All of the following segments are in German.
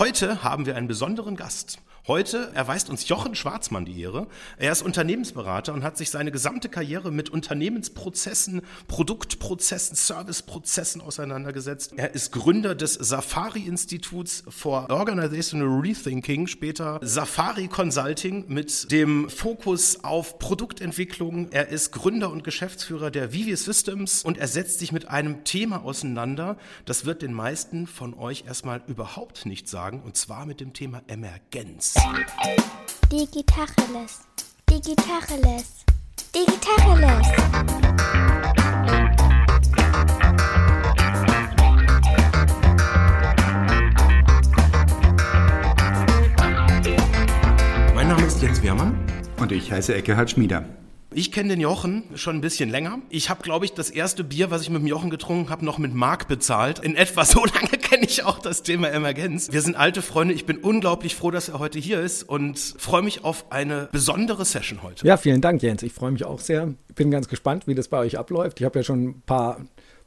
Heute haben wir einen besonderen Gast. Heute erweist uns Jochen Schwarzmann die Ehre. Er ist Unternehmensberater und hat sich seine gesamte Karriere mit Unternehmensprozessen, Produktprozessen, Serviceprozessen auseinandergesetzt. Er ist Gründer des Safari-Instituts for Organizational Rethinking, später Safari Consulting mit dem Fokus auf Produktentwicklung. Er ist Gründer und Geschäftsführer der Vivi Systems und er setzt sich mit einem Thema auseinander, das wird den meisten von euch erstmal überhaupt nicht sagen, und zwar mit dem Thema Emergenz. Digitacheles. Digitacheles. Digitacheles. Mein Name ist Jens Wehrmann. Und ich heiße Eckehard Schmieder. Ich kenne den Jochen schon ein bisschen länger. Ich habe, glaube ich, das erste Bier, was ich mit dem Jochen getrunken habe, noch mit Mark bezahlt. In etwa so lange kenne ich auch das Thema Emergenz. Wir sind alte Freunde. Ich bin unglaublich froh, dass er heute hier ist und freue mich auf eine besondere Session heute. Ja, vielen Dank, Jens. Ich freue mich auch sehr. Bin ganz gespannt, wie das bei euch abläuft. Ich habe ja schon ein paar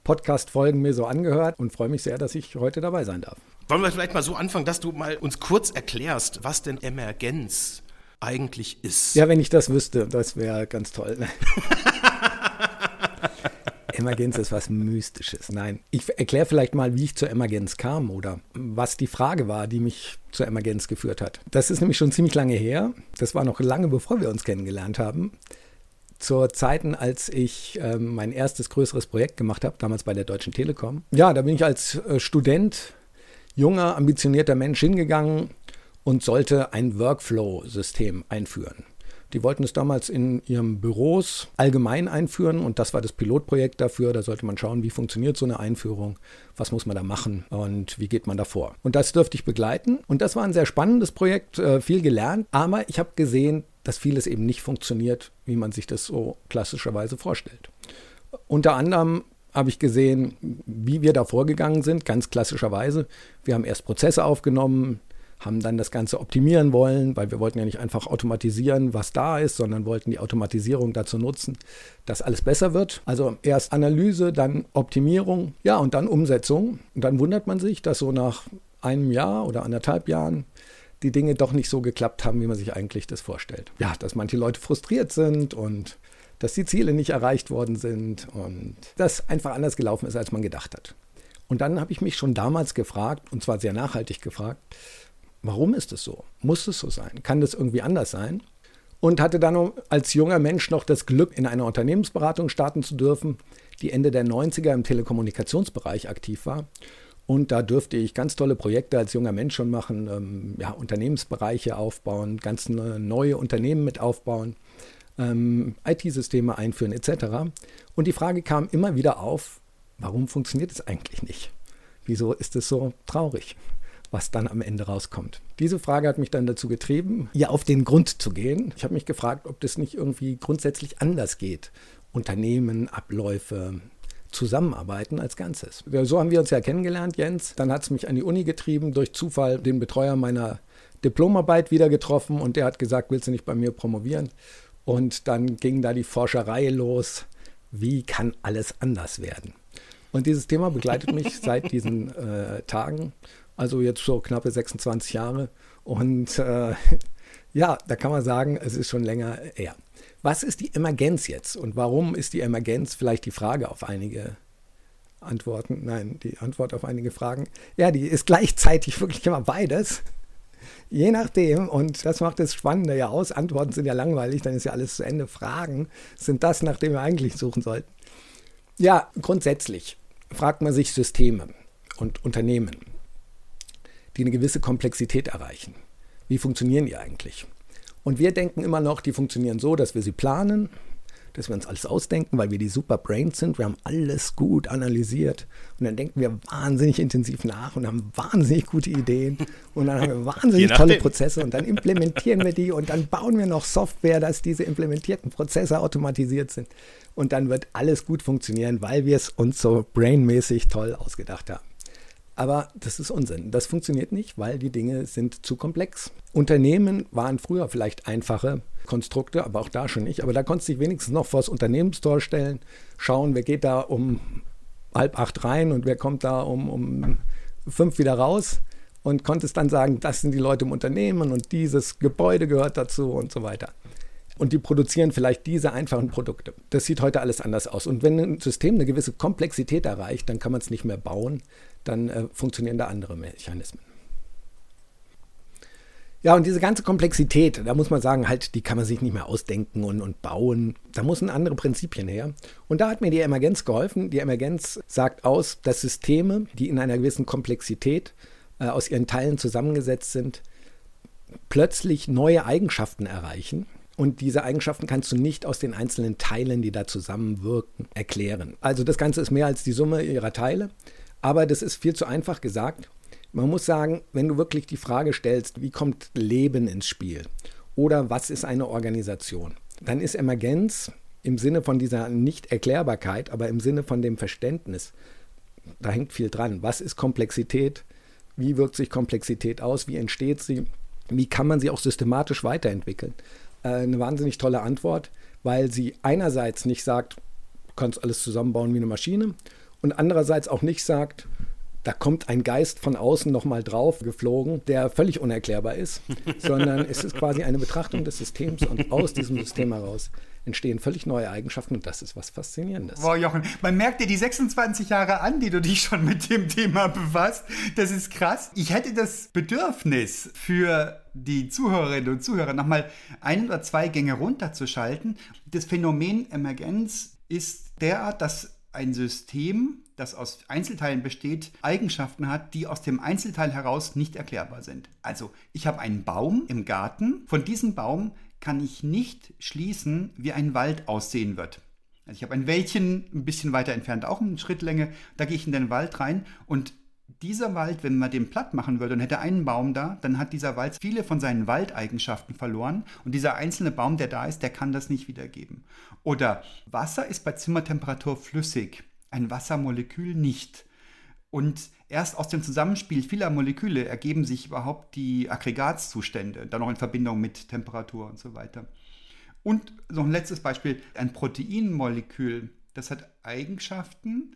Podcast-Folgen mir so angehört und freue mich sehr, dass ich heute dabei sein darf. Wollen wir vielleicht mal so anfangen, dass du mal uns kurz erklärst, was denn Emergenz eigentlich ist. Ja, wenn ich das wüsste, das wäre ganz toll. Emergenz ist was Mystisches. Nein, ich erkläre vielleicht mal, wie ich zur Emergenz kam oder was die Frage war, die mich zur Emergenz geführt hat. Das ist nämlich schon ziemlich lange her. Das war noch lange bevor wir uns kennengelernt haben. Zur Zeiten, als ich äh, mein erstes größeres Projekt gemacht habe, damals bei der Deutschen Telekom. Ja, da bin ich als äh, Student, junger, ambitionierter Mensch hingegangen und sollte ein Workflow-System einführen. Die wollten es damals in ihren Büros allgemein einführen und das war das Pilotprojekt dafür. Da sollte man schauen, wie funktioniert so eine Einführung, was muss man da machen und wie geht man da vor. Und das dürfte ich begleiten und das war ein sehr spannendes Projekt, äh, viel gelernt, aber ich habe gesehen, dass vieles eben nicht funktioniert, wie man sich das so klassischerweise vorstellt. Unter anderem habe ich gesehen, wie wir da vorgegangen sind, ganz klassischerweise. Wir haben erst Prozesse aufgenommen, haben dann das Ganze optimieren wollen, weil wir wollten ja nicht einfach automatisieren, was da ist, sondern wollten die Automatisierung dazu nutzen, dass alles besser wird. Also erst Analyse, dann Optimierung, ja, und dann Umsetzung. Und dann wundert man sich, dass so nach einem Jahr oder anderthalb Jahren die Dinge doch nicht so geklappt haben, wie man sich eigentlich das vorstellt. Ja, dass manche Leute frustriert sind und dass die Ziele nicht erreicht worden sind und das einfach anders gelaufen ist, als man gedacht hat. Und dann habe ich mich schon damals gefragt, und zwar sehr nachhaltig gefragt, warum ist es so? Muss es so sein? Kann das irgendwie anders sein? Und hatte dann als junger Mensch noch das Glück, in einer Unternehmensberatung starten zu dürfen, die Ende der 90er im Telekommunikationsbereich aktiv war. Und da dürfte ich ganz tolle Projekte als junger Mensch schon machen, ähm, ja, Unternehmensbereiche aufbauen, ganz neue Unternehmen mit aufbauen, ähm, IT-Systeme einführen etc. Und die Frage kam immer wieder auf, warum funktioniert es eigentlich nicht? Wieso ist es so traurig? Was dann am Ende rauskommt. Diese Frage hat mich dann dazu getrieben, ihr auf den Grund zu gehen. Ich habe mich gefragt, ob das nicht irgendwie grundsätzlich anders geht. Unternehmen, Abläufe, zusammenarbeiten als Ganzes. So haben wir uns ja kennengelernt, Jens. Dann hat es mich an die Uni getrieben, durch Zufall den Betreuer meiner Diplomarbeit wieder getroffen und der hat gesagt, willst du nicht bei mir promovieren? Und dann ging da die Forscherei los, wie kann alles anders werden? Und dieses Thema begleitet mich seit diesen äh, Tagen also jetzt so knappe 26 Jahre. Und äh, ja, da kann man sagen, es ist schon länger her. Was ist die Emergenz jetzt und warum ist die Emergenz vielleicht die Frage auf einige Antworten? Nein, die Antwort auf einige Fragen. Ja, die ist gleichzeitig wirklich immer beides. Je nachdem, und das macht das Spannende ja aus. Antworten sind ja langweilig, dann ist ja alles zu Ende. Fragen sind das, nach dem wir eigentlich suchen sollten. Ja, grundsätzlich fragt man sich Systeme und Unternehmen die eine gewisse Komplexität erreichen. Wie funktionieren die eigentlich? Und wir denken immer noch, die funktionieren so, dass wir sie planen, dass wir uns alles ausdenken, weil wir die super Brains sind. Wir haben alles gut analysiert und dann denken wir wahnsinnig intensiv nach und haben wahnsinnig gute Ideen und dann haben wir wahnsinnig tolle Prozesse und dann implementieren wir die und dann bauen wir noch Software, dass diese implementierten Prozesse automatisiert sind und dann wird alles gut funktionieren, weil wir es uns so brainmäßig toll ausgedacht haben. Aber das ist Unsinn. Das funktioniert nicht, weil die Dinge sind zu komplex. Unternehmen waren früher vielleicht einfache Konstrukte, aber auch da schon nicht. Aber da konntest du dich wenigstens noch vor das Unternehmenstor stellen, schauen, wer geht da um halb acht rein und wer kommt da um, um fünf wieder raus. und konntest dann sagen, das sind die Leute im Unternehmen und dieses Gebäude gehört dazu und so weiter. Und die produzieren vielleicht diese einfachen Produkte. Das sieht heute alles anders aus. Und wenn ein System eine gewisse Komplexität erreicht, dann kann man es nicht mehr bauen, dann äh, funktionieren da andere Mechanismen. Ja, und diese ganze Komplexität, da muss man sagen, halt, die kann man sich nicht mehr ausdenken und, und bauen. Da müssen andere Prinzipien her. Und da hat mir die Emergenz geholfen. Die Emergenz sagt aus, dass Systeme, die in einer gewissen Komplexität äh, aus ihren Teilen zusammengesetzt sind, plötzlich neue Eigenschaften erreichen. Und diese Eigenschaften kannst du nicht aus den einzelnen Teilen, die da zusammenwirken, erklären. Also das Ganze ist mehr als die Summe ihrer Teile. Aber das ist viel zu einfach gesagt. Man muss sagen, wenn du wirklich die Frage stellst, wie kommt Leben ins Spiel oder was ist eine Organisation, dann ist Emergenz im Sinne von dieser Nicht-Erklärbarkeit, aber im Sinne von dem Verständnis, da hängt viel dran. Was ist Komplexität? Wie wirkt sich Komplexität aus? Wie entsteht sie? Wie kann man sie auch systematisch weiterentwickeln? Äh, eine wahnsinnig tolle Antwort, weil sie einerseits nicht sagt, du kannst alles zusammenbauen wie eine Maschine und andererseits auch nicht sagt, da kommt ein Geist von außen nochmal drauf geflogen, der völlig unerklärbar ist, sondern es ist quasi eine Betrachtung des Systems und aus diesem System heraus entstehen völlig neue Eigenschaften und das ist was Faszinierendes. Wow, Jochen, man merkt dir die 26 Jahre an, die du dich schon mit dem Thema befasst. Das ist krass. Ich hätte das Bedürfnis für die Zuhörerinnen und Zuhörer nochmal ein oder zwei Gänge runterzuschalten. Das Phänomen Emergenz ist derart, dass ein System das aus Einzelteilen besteht, Eigenschaften hat, die aus dem Einzelteil heraus nicht erklärbar sind. Also ich habe einen Baum im Garten, von diesem Baum kann ich nicht schließen, wie ein Wald aussehen wird. Also ich habe ein Wäldchen ein bisschen weiter entfernt, auch eine Schrittlänge, da gehe ich in den Wald rein und dieser Wald, wenn man den platt machen würde und hätte einen Baum da, dann hat dieser Wald viele von seinen Waldeigenschaften verloren und dieser einzelne Baum, der da ist, der kann das nicht wiedergeben. Oder Wasser ist bei Zimmertemperatur flüssig ein Wassermolekül nicht. Und erst aus dem Zusammenspiel vieler Moleküle ergeben sich überhaupt die Aggregatzustände, dann noch in Verbindung mit Temperatur und so weiter. Und noch ein letztes Beispiel, ein Proteinmolekül, das hat Eigenschaften,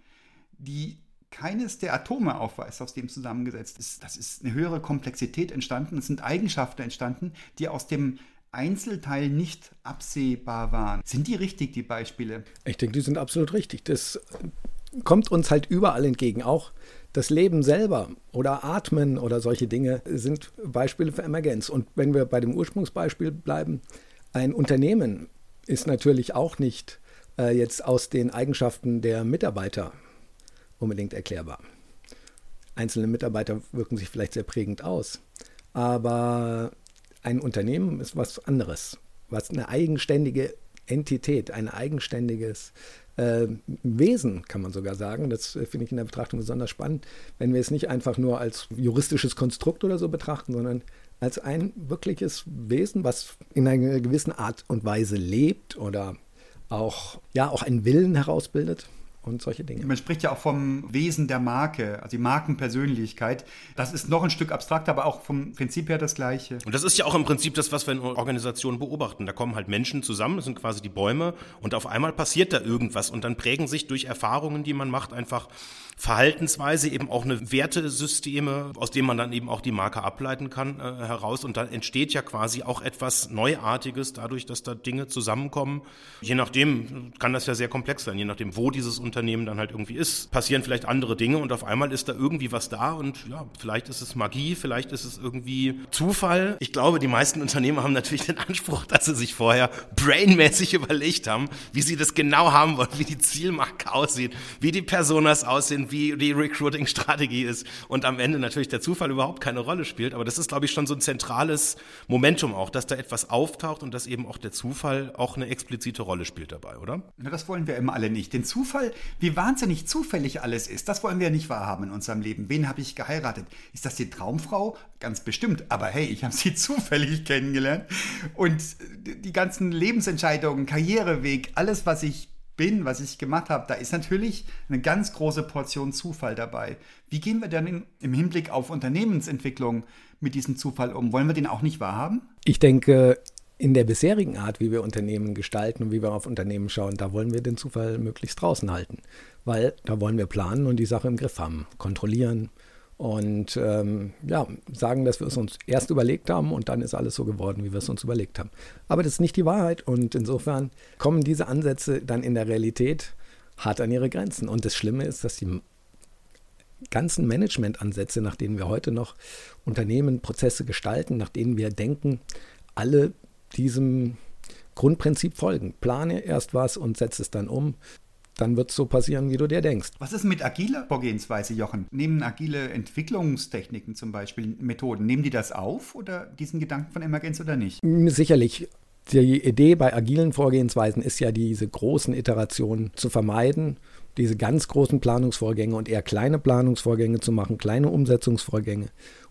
die keines der Atome aufweist, aus dem zusammengesetzt ist. Das ist eine höhere Komplexität entstanden, es sind Eigenschaften entstanden, die aus dem Einzelteil nicht absehbar waren. Sind die richtig, die Beispiele? Ich denke, die sind absolut richtig. Das kommt uns halt überall entgegen. Auch das Leben selber oder Atmen oder solche Dinge sind Beispiele für Emergenz. Und wenn wir bei dem Ursprungsbeispiel bleiben, ein Unternehmen ist natürlich auch nicht äh, jetzt aus den Eigenschaften der Mitarbeiter unbedingt erklärbar. Einzelne Mitarbeiter wirken sich vielleicht sehr prägend aus, aber ein Unternehmen ist was anderes, was eine eigenständige Entität, ein eigenständiges äh, Wesen, kann man sogar sagen. Das äh, finde ich in der Betrachtung besonders spannend, wenn wir es nicht einfach nur als juristisches Konstrukt oder so betrachten, sondern als ein wirkliches Wesen, was in einer gewissen Art und Weise lebt oder auch, ja, auch einen Willen herausbildet und solche Dinge. Man spricht ja auch vom Wesen der Marke, also die Markenpersönlichkeit. Das ist noch ein Stück abstrakter, aber auch vom Prinzip her das Gleiche. Und das ist ja auch im Prinzip das, was wir in Organisationen beobachten. Da kommen halt Menschen zusammen, das sind quasi die Bäume, und auf einmal passiert da irgendwas und dann prägen sich durch Erfahrungen, die man macht, einfach Verhaltensweise, eben auch eine Wertesysteme, aus denen man dann eben auch die Marke ableiten kann, äh, heraus. Und dann entsteht ja quasi auch etwas Neuartiges dadurch, dass da Dinge zusammenkommen. Je nachdem kann das ja sehr komplex sein, je nachdem, wo dieses Unternehmen dann halt irgendwie ist, passieren vielleicht andere Dinge und auf einmal ist da irgendwie was da und ja, vielleicht ist es Magie, vielleicht ist es irgendwie Zufall. Ich glaube, die meisten Unternehmen haben natürlich den Anspruch, dass sie sich vorher brainmäßig überlegt haben, wie sie das genau haben wollen, wie die Zielmarke aussieht, wie die Personas aussehen, wie die Recruiting-Strategie ist und am Ende natürlich der Zufall überhaupt keine Rolle spielt. Aber das ist, glaube ich, schon so ein zentrales Momentum auch, dass da etwas auftaucht und dass eben auch der Zufall auch eine explizite Rolle spielt dabei, oder? Ja, das wollen wir immer alle nicht. Den Zufall, wie wahnsinnig zufällig alles ist, das wollen wir nicht wahrhaben in unserem Leben. Wen habe ich geheiratet? Ist das die Traumfrau? Ganz bestimmt. Aber hey, ich habe sie zufällig kennengelernt. Und die ganzen Lebensentscheidungen, Karriereweg, alles, was ich bin, was ich gemacht habe, da ist natürlich eine ganz große Portion Zufall dabei. Wie gehen wir denn im Hinblick auf Unternehmensentwicklung mit diesem Zufall um? Wollen wir den auch nicht wahrhaben? Ich denke, in der bisherigen Art, wie wir Unternehmen gestalten und wie wir auf Unternehmen schauen, da wollen wir den Zufall möglichst draußen halten. Weil da wollen wir planen und die Sache im Griff haben, kontrollieren und ähm, ja, sagen, dass wir es uns erst überlegt haben und dann ist alles so geworden, wie wir es uns überlegt haben. Aber das ist nicht die Wahrheit und insofern kommen diese Ansätze dann in der Realität hart an ihre Grenzen. Und das Schlimme ist, dass die ganzen Managementansätze, nach denen wir heute noch Unternehmen, Prozesse gestalten, nach denen wir denken, alle diesem Grundprinzip folgen. Plane erst was und setze es dann um. Dann wird es so passieren, wie du dir denkst. Was ist mit agiler Vorgehensweise, Jochen? Nehmen agile Entwicklungstechniken zum Beispiel, Methoden, nehmen die das auf oder diesen Gedanken von Emergenz oder nicht? Sicherlich. Die Idee bei agilen Vorgehensweisen ist ja, diese großen Iterationen zu vermeiden diese ganz großen Planungsvorgänge und eher kleine Planungsvorgänge zu machen, kleine Umsetzungsvorgänge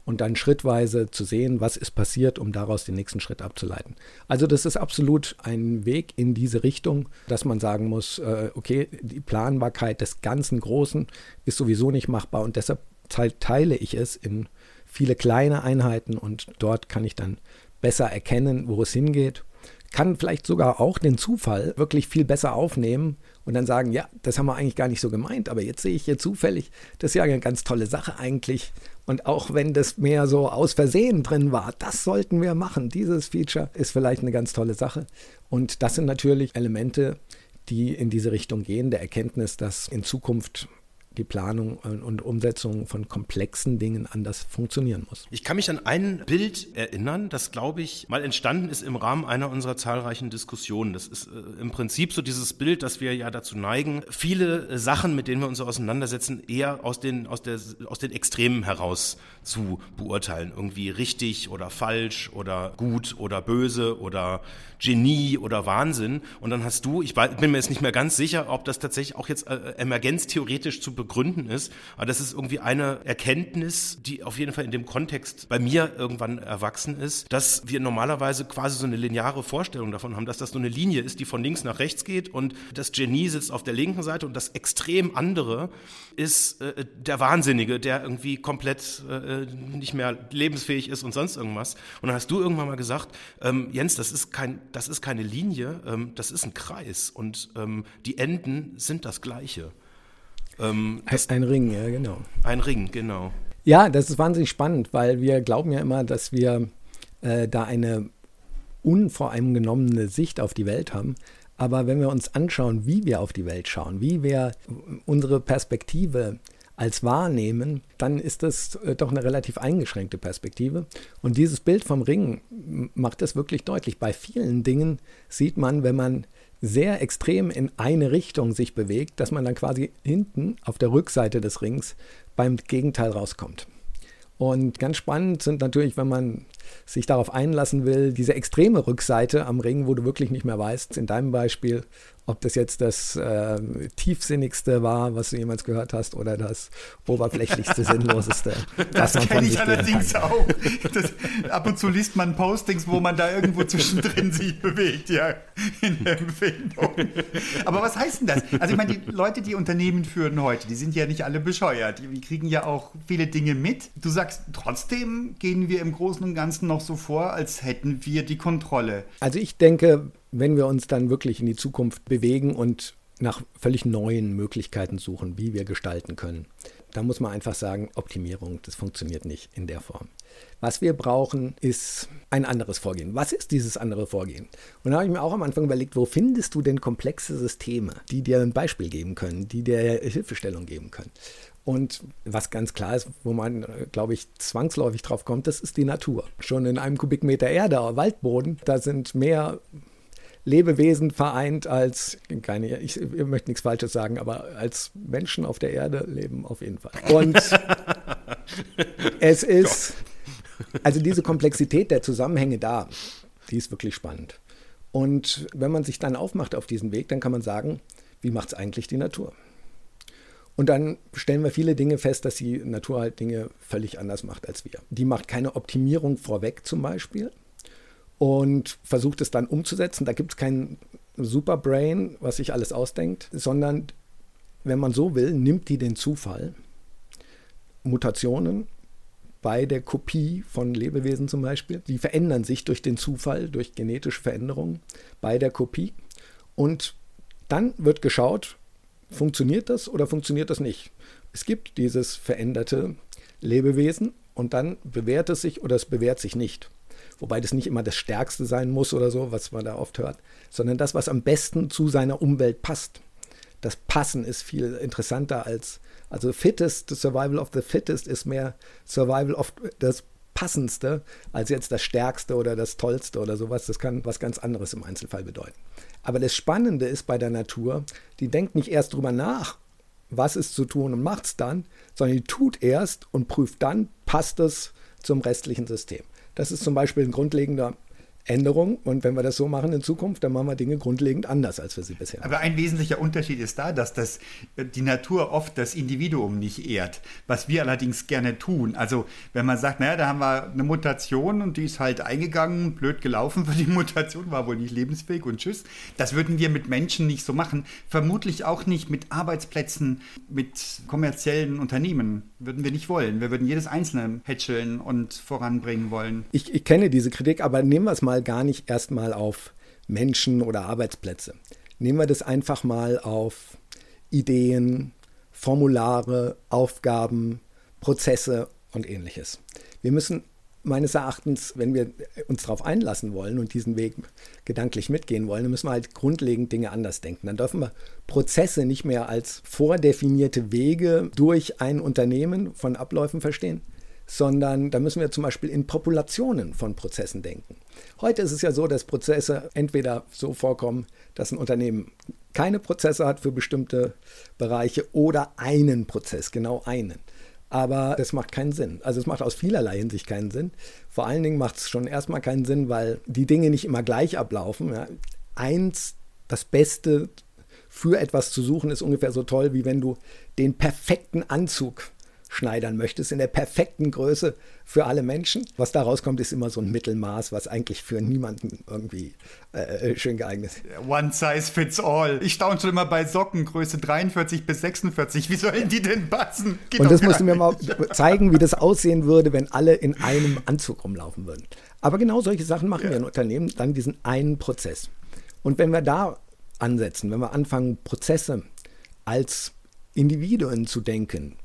und dann schrittweise zu sehen, was ist passiert, um daraus den nächsten Schritt abzuleiten. Also das ist absolut ein Weg in diese Richtung, dass man sagen muss, äh, okay, die Planbarkeit des ganzen Großen ist sowieso nicht machbar und deshalb teile ich es in viele kleine Einheiten und dort kann ich dann besser erkennen, wo es hingeht kann vielleicht sogar auch den Zufall wirklich viel besser aufnehmen und dann sagen, ja, das haben wir eigentlich gar nicht so gemeint, aber jetzt sehe ich hier zufällig, das ist ja eine ganz tolle Sache eigentlich. Und auch wenn das mehr so aus Versehen drin war, das sollten wir machen. Dieses Feature ist vielleicht eine ganz tolle Sache. Und das sind natürlich Elemente, die in diese Richtung gehen, der Erkenntnis, dass in Zukunft die Planung und Umsetzung von komplexen Dingen anders funktionieren muss. Ich kann mich an ein Bild erinnern, das, glaube ich, mal entstanden ist im Rahmen einer unserer zahlreichen Diskussionen. Das ist äh, im Prinzip so dieses Bild, dass wir ja dazu neigen, viele Sachen, mit denen wir uns auseinandersetzen, eher aus den, aus, der, aus den Extremen heraus zu beurteilen. Irgendwie richtig oder falsch oder gut oder böse oder Genie oder Wahnsinn. Und dann hast du, ich bin mir jetzt nicht mehr ganz sicher, ob das tatsächlich auch jetzt äh, emergenztheoretisch zu begründen ist, aber das ist irgendwie eine Erkenntnis, die auf jeden Fall in dem Kontext bei mir irgendwann erwachsen ist, dass wir normalerweise quasi so eine lineare Vorstellung davon haben, dass das so eine Linie ist, die von links nach rechts geht und das Genie sitzt auf der linken Seite und das extrem andere ist äh, der Wahnsinnige, der irgendwie komplett äh, nicht mehr lebensfähig ist und sonst irgendwas. Und dann hast du irgendwann mal gesagt, ähm, Jens, das ist kein das ist keine Linie, ähm, das ist ein Kreis und ähm, die Enden sind das gleiche. Ähm, das, ein Ring, ja, genau. Ein Ring, genau. Ja, das ist wahnsinnig spannend, weil wir glauben ja immer, dass wir äh, da eine unvoreingenommene Sicht auf die Welt haben. Aber wenn wir uns anschauen, wie wir auf die Welt schauen, wie wir unsere Perspektive als wahrnehmen, dann ist das äh, doch eine relativ eingeschränkte Perspektive. Und dieses Bild vom Ring macht das wirklich deutlich. Bei vielen Dingen sieht man, wenn man sehr extrem in eine Richtung sich bewegt, dass man dann quasi hinten auf der Rückseite des Rings beim Gegenteil rauskommt. Und ganz spannend sind natürlich, wenn man sich darauf einlassen will, diese extreme Rückseite am Ring, wo du wirklich nicht mehr weißt, in deinem Beispiel, ob das jetzt das äh, tiefsinnigste war, was du jemals gehört hast, oder das oberflächlichste, sinnloseste. Das kenne ich allerdings kann. auch. Das, ab und zu liest man Postings, wo man da irgendwo zwischendrin sich bewegt, ja, in der Empfindung. Aber was heißt denn das? Also ich meine, die Leute, die Unternehmen führen heute, die sind ja nicht alle bescheuert. Die kriegen ja auch viele Dinge mit. Du sagst, trotzdem gehen wir im Großen und Ganzen noch so vor, als hätten wir die Kontrolle. Also ich denke, wenn wir uns dann wirklich in die Zukunft bewegen und nach völlig neuen Möglichkeiten suchen, wie wir gestalten können, da muss man einfach sagen, Optimierung, das funktioniert nicht in der Form. Was wir brauchen, ist ein anderes Vorgehen. Was ist dieses andere Vorgehen? Und da habe ich mir auch am Anfang überlegt, wo findest du denn komplexe Systeme, die dir ein Beispiel geben können, die dir Hilfestellung geben können? Und was ganz klar ist, wo man, glaube ich, zwangsläufig drauf kommt, das ist die Natur. Schon in einem Kubikmeter Erde, Waldboden, da sind mehr Lebewesen vereint als, keine, ich, ich, möchte nichts Falsches sagen, aber als Menschen auf der Erde leben auf jeden Fall. Und es ist, also diese Komplexität der Zusammenhänge da, die ist wirklich spannend. Und wenn man sich dann aufmacht auf diesen Weg, dann kann man sagen, wie macht es eigentlich die Natur? Und dann stellen wir viele Dinge fest, dass die Natur halt Dinge völlig anders macht als wir. Die macht keine Optimierung vorweg zum Beispiel, und versucht es dann umzusetzen. Da gibt es kein Superbrain, was sich alles ausdenkt, sondern wenn man so will, nimmt die den Zufall, Mutationen bei der Kopie von Lebewesen zum Beispiel, die verändern sich durch den Zufall, durch genetische Veränderungen bei der Kopie. Und dann wird geschaut, funktioniert das oder funktioniert das nicht. Es gibt dieses veränderte Lebewesen und dann bewährt es sich oder es bewährt sich nicht. Wobei das nicht immer das Stärkste sein muss oder so, was man da oft hört, sondern das, was am besten zu seiner Umwelt passt. Das Passen ist viel interessanter als, also fittest, Survival of the Fittest ist mehr Survival of das Passendste als jetzt das Stärkste oder das Tollste oder sowas. Das kann was ganz anderes im Einzelfall bedeuten. Aber das Spannende ist bei der Natur, die denkt nicht erst drüber nach, was ist zu tun und macht es dann, sondern die tut erst und prüft dann, passt es zum restlichen System. Das ist zum Beispiel ein grundlegender Änderung. Und wenn wir das so machen in Zukunft, dann machen wir Dinge grundlegend anders, als wir sie bisher machen. Aber ein wesentlicher Unterschied ist da, dass das, äh, die Natur oft das Individuum nicht ehrt, was wir allerdings gerne tun. Also wenn man sagt, naja, da haben wir eine Mutation und die ist halt eingegangen, blöd gelaufen für die Mutation, war wohl nicht lebensfähig und tschüss. Das würden wir mit Menschen nicht so machen. Vermutlich auch nicht mit Arbeitsplätzen, mit kommerziellen Unternehmen. Würden wir nicht wollen. Wir würden jedes Einzelne hätscheln und voranbringen wollen. Ich, ich kenne diese Kritik, aber nehmen wir es mal mal gar nicht erstmal auf Menschen oder Arbeitsplätze. Nehmen wir das einfach mal auf Ideen, Formulare, Aufgaben, Prozesse und ähnliches. Wir müssen meines Erachtens, wenn wir uns darauf einlassen wollen und diesen Weg gedanklich mitgehen wollen, dann müssen wir halt grundlegend Dinge anders denken. Dann dürfen wir Prozesse nicht mehr als vordefinierte Wege durch ein Unternehmen von Abläufen verstehen, sondern da müssen wir zum Beispiel in Populationen von Prozessen denken. Heute ist es ja so, dass Prozesse entweder so vorkommen, dass ein Unternehmen keine Prozesse hat für bestimmte Bereiche oder einen Prozess, genau einen. Aber das macht keinen Sinn. Also es macht aus vielerlei Hinsicht keinen Sinn. Vor allen Dingen macht es schon erstmal keinen Sinn, weil die Dinge nicht immer gleich ablaufen. Ja. Eins, das Beste für etwas zu suchen, ist ungefähr so toll, wie wenn du den perfekten Anzug schneidern möchtest, in der perfekten Größe für alle Menschen. Was da rauskommt, ist immer so ein Mittelmaß, was eigentlich für niemanden irgendwie äh, äh schön geeignet ist. One size fits all. Ich staune schon immer bei Socken, Größe 43 bis 46. Wie sollen die denn passen? Geht Und das musst du mir mal zeigen, wie das aussehen würde, wenn alle in einem Anzug rumlaufen würden. Aber genau solche Sachen machen ja. wir in Unternehmen, dann diesen einen Prozess. Und wenn wir da ansetzen, wenn wir anfangen, Prozesse als Individuen zu denken,